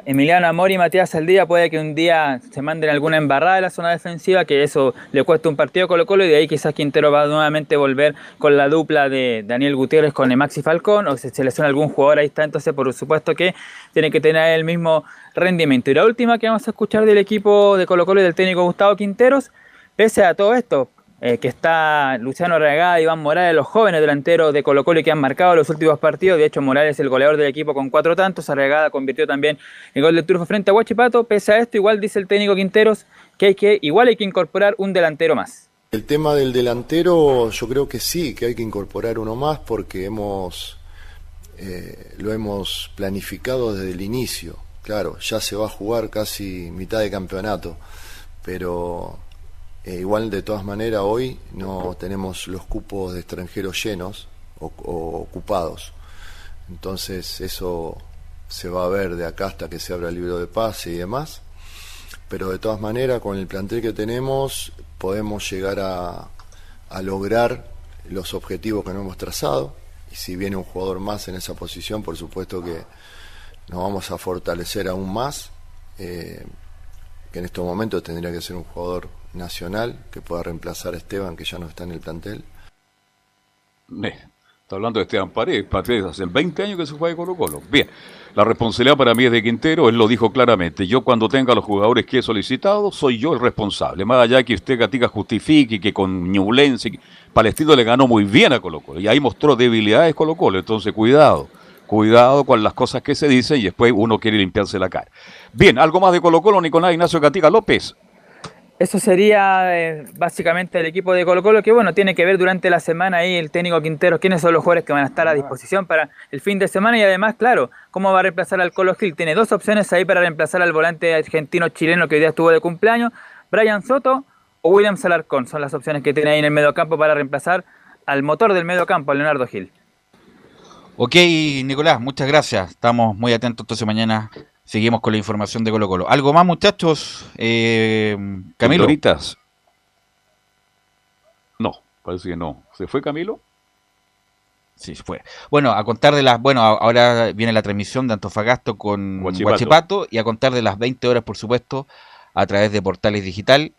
Emiliano Amor y Matías Aldía puede que un día se manden alguna embarrada de la zona defensiva, que eso le cueste un partido Colo Colo y de ahí quizás Quintero va a nuevamente volver con la dupla de Daniel Gutiérrez con Maxi Falcón o se selecciona algún jugador ahí está, entonces por supuesto que tiene que tener el mismo rendimiento. Y la última que vamos a escuchar del equipo de Colo Colo y del técnico Gustavo Quinteros, pese a todo esto, eh, que está Luciano Regada, Iván Morales, los jóvenes delanteros de Colo Colo que han marcado los últimos partidos. De hecho, Morales es el goleador del equipo con cuatro tantos. Arregada convirtió también el gol del triunfo frente a Huachipato. Pese a esto, igual dice el técnico Quinteros que, hay que igual hay que incorporar un delantero más.
El tema del delantero, yo creo que sí, que hay que incorporar uno más porque hemos eh, lo hemos planificado desde el inicio. Claro, ya se va a jugar casi mitad de campeonato, pero eh, igual de todas maneras hoy no tenemos los cupos de extranjeros llenos o, ocupados. Entonces eso se va a ver de acá hasta que se abra el libro de pase y demás. Pero de todas maneras con el plantel que tenemos podemos llegar a, a lograr los objetivos que nos hemos trazado. Y si viene un jugador más en esa posición, por supuesto que nos vamos a fortalecer aún más. Eh, que en estos momentos tendría que ser un jugador nacional que pueda reemplazar a Esteban, que ya no está en el plantel.
Está hablando de Esteban Paredes. Paredes hace 20 años que se juega de Colo Colo. Bien, la responsabilidad para mí es de Quintero, él lo dijo claramente. Yo cuando tenga los jugadores que he solicitado, soy yo el responsable. Más allá que usted, Gatica, justifique que con Ñublense, Palestino le ganó muy bien a Colo Colo. Y ahí mostró debilidades Colo Colo. Entonces, cuidado. Cuidado con las cosas que se dicen y después uno quiere limpiarse la cara. Bien, algo más de Colo Colo, Nicolás Ignacio Gatica López.
Eso sería eh, básicamente el equipo de Colo Colo, que bueno, tiene que ver durante la semana ahí el técnico Quintero, quiénes son los jugadores que van a estar a disposición para el fin de semana y además, claro, cómo va a reemplazar al Colo Gil. Tiene dos opciones ahí para reemplazar al volante argentino-chileno que hoy día estuvo de cumpleaños, Brian Soto o William Salarcón. Son las opciones que tiene ahí en el mediocampo para reemplazar al motor del mediocampo, Leonardo Gil.
Ok, Nicolás, muchas gracias. Estamos muy atentos entonces mañana Seguimos con la información de Colo Colo. ¿Algo más, muchachos? Eh, Camilo.
Ahoritas. No, parece que no. ¿Se fue Camilo?
Sí, se fue. Bueno, a contar de las. Bueno, ahora viene la transmisión de Antofagasto con Guachipato. y a contar de las 20 horas, por supuesto, a través de Portales Digital.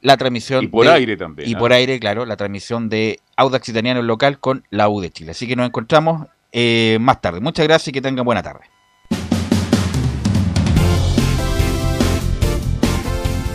La transmisión.
Y por aire también.
Y por aire, claro, la transmisión de Audax Italiano local con la U de Chile. Así que nos encontramos eh, más tarde. Muchas gracias y que tengan buena tarde.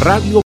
Radio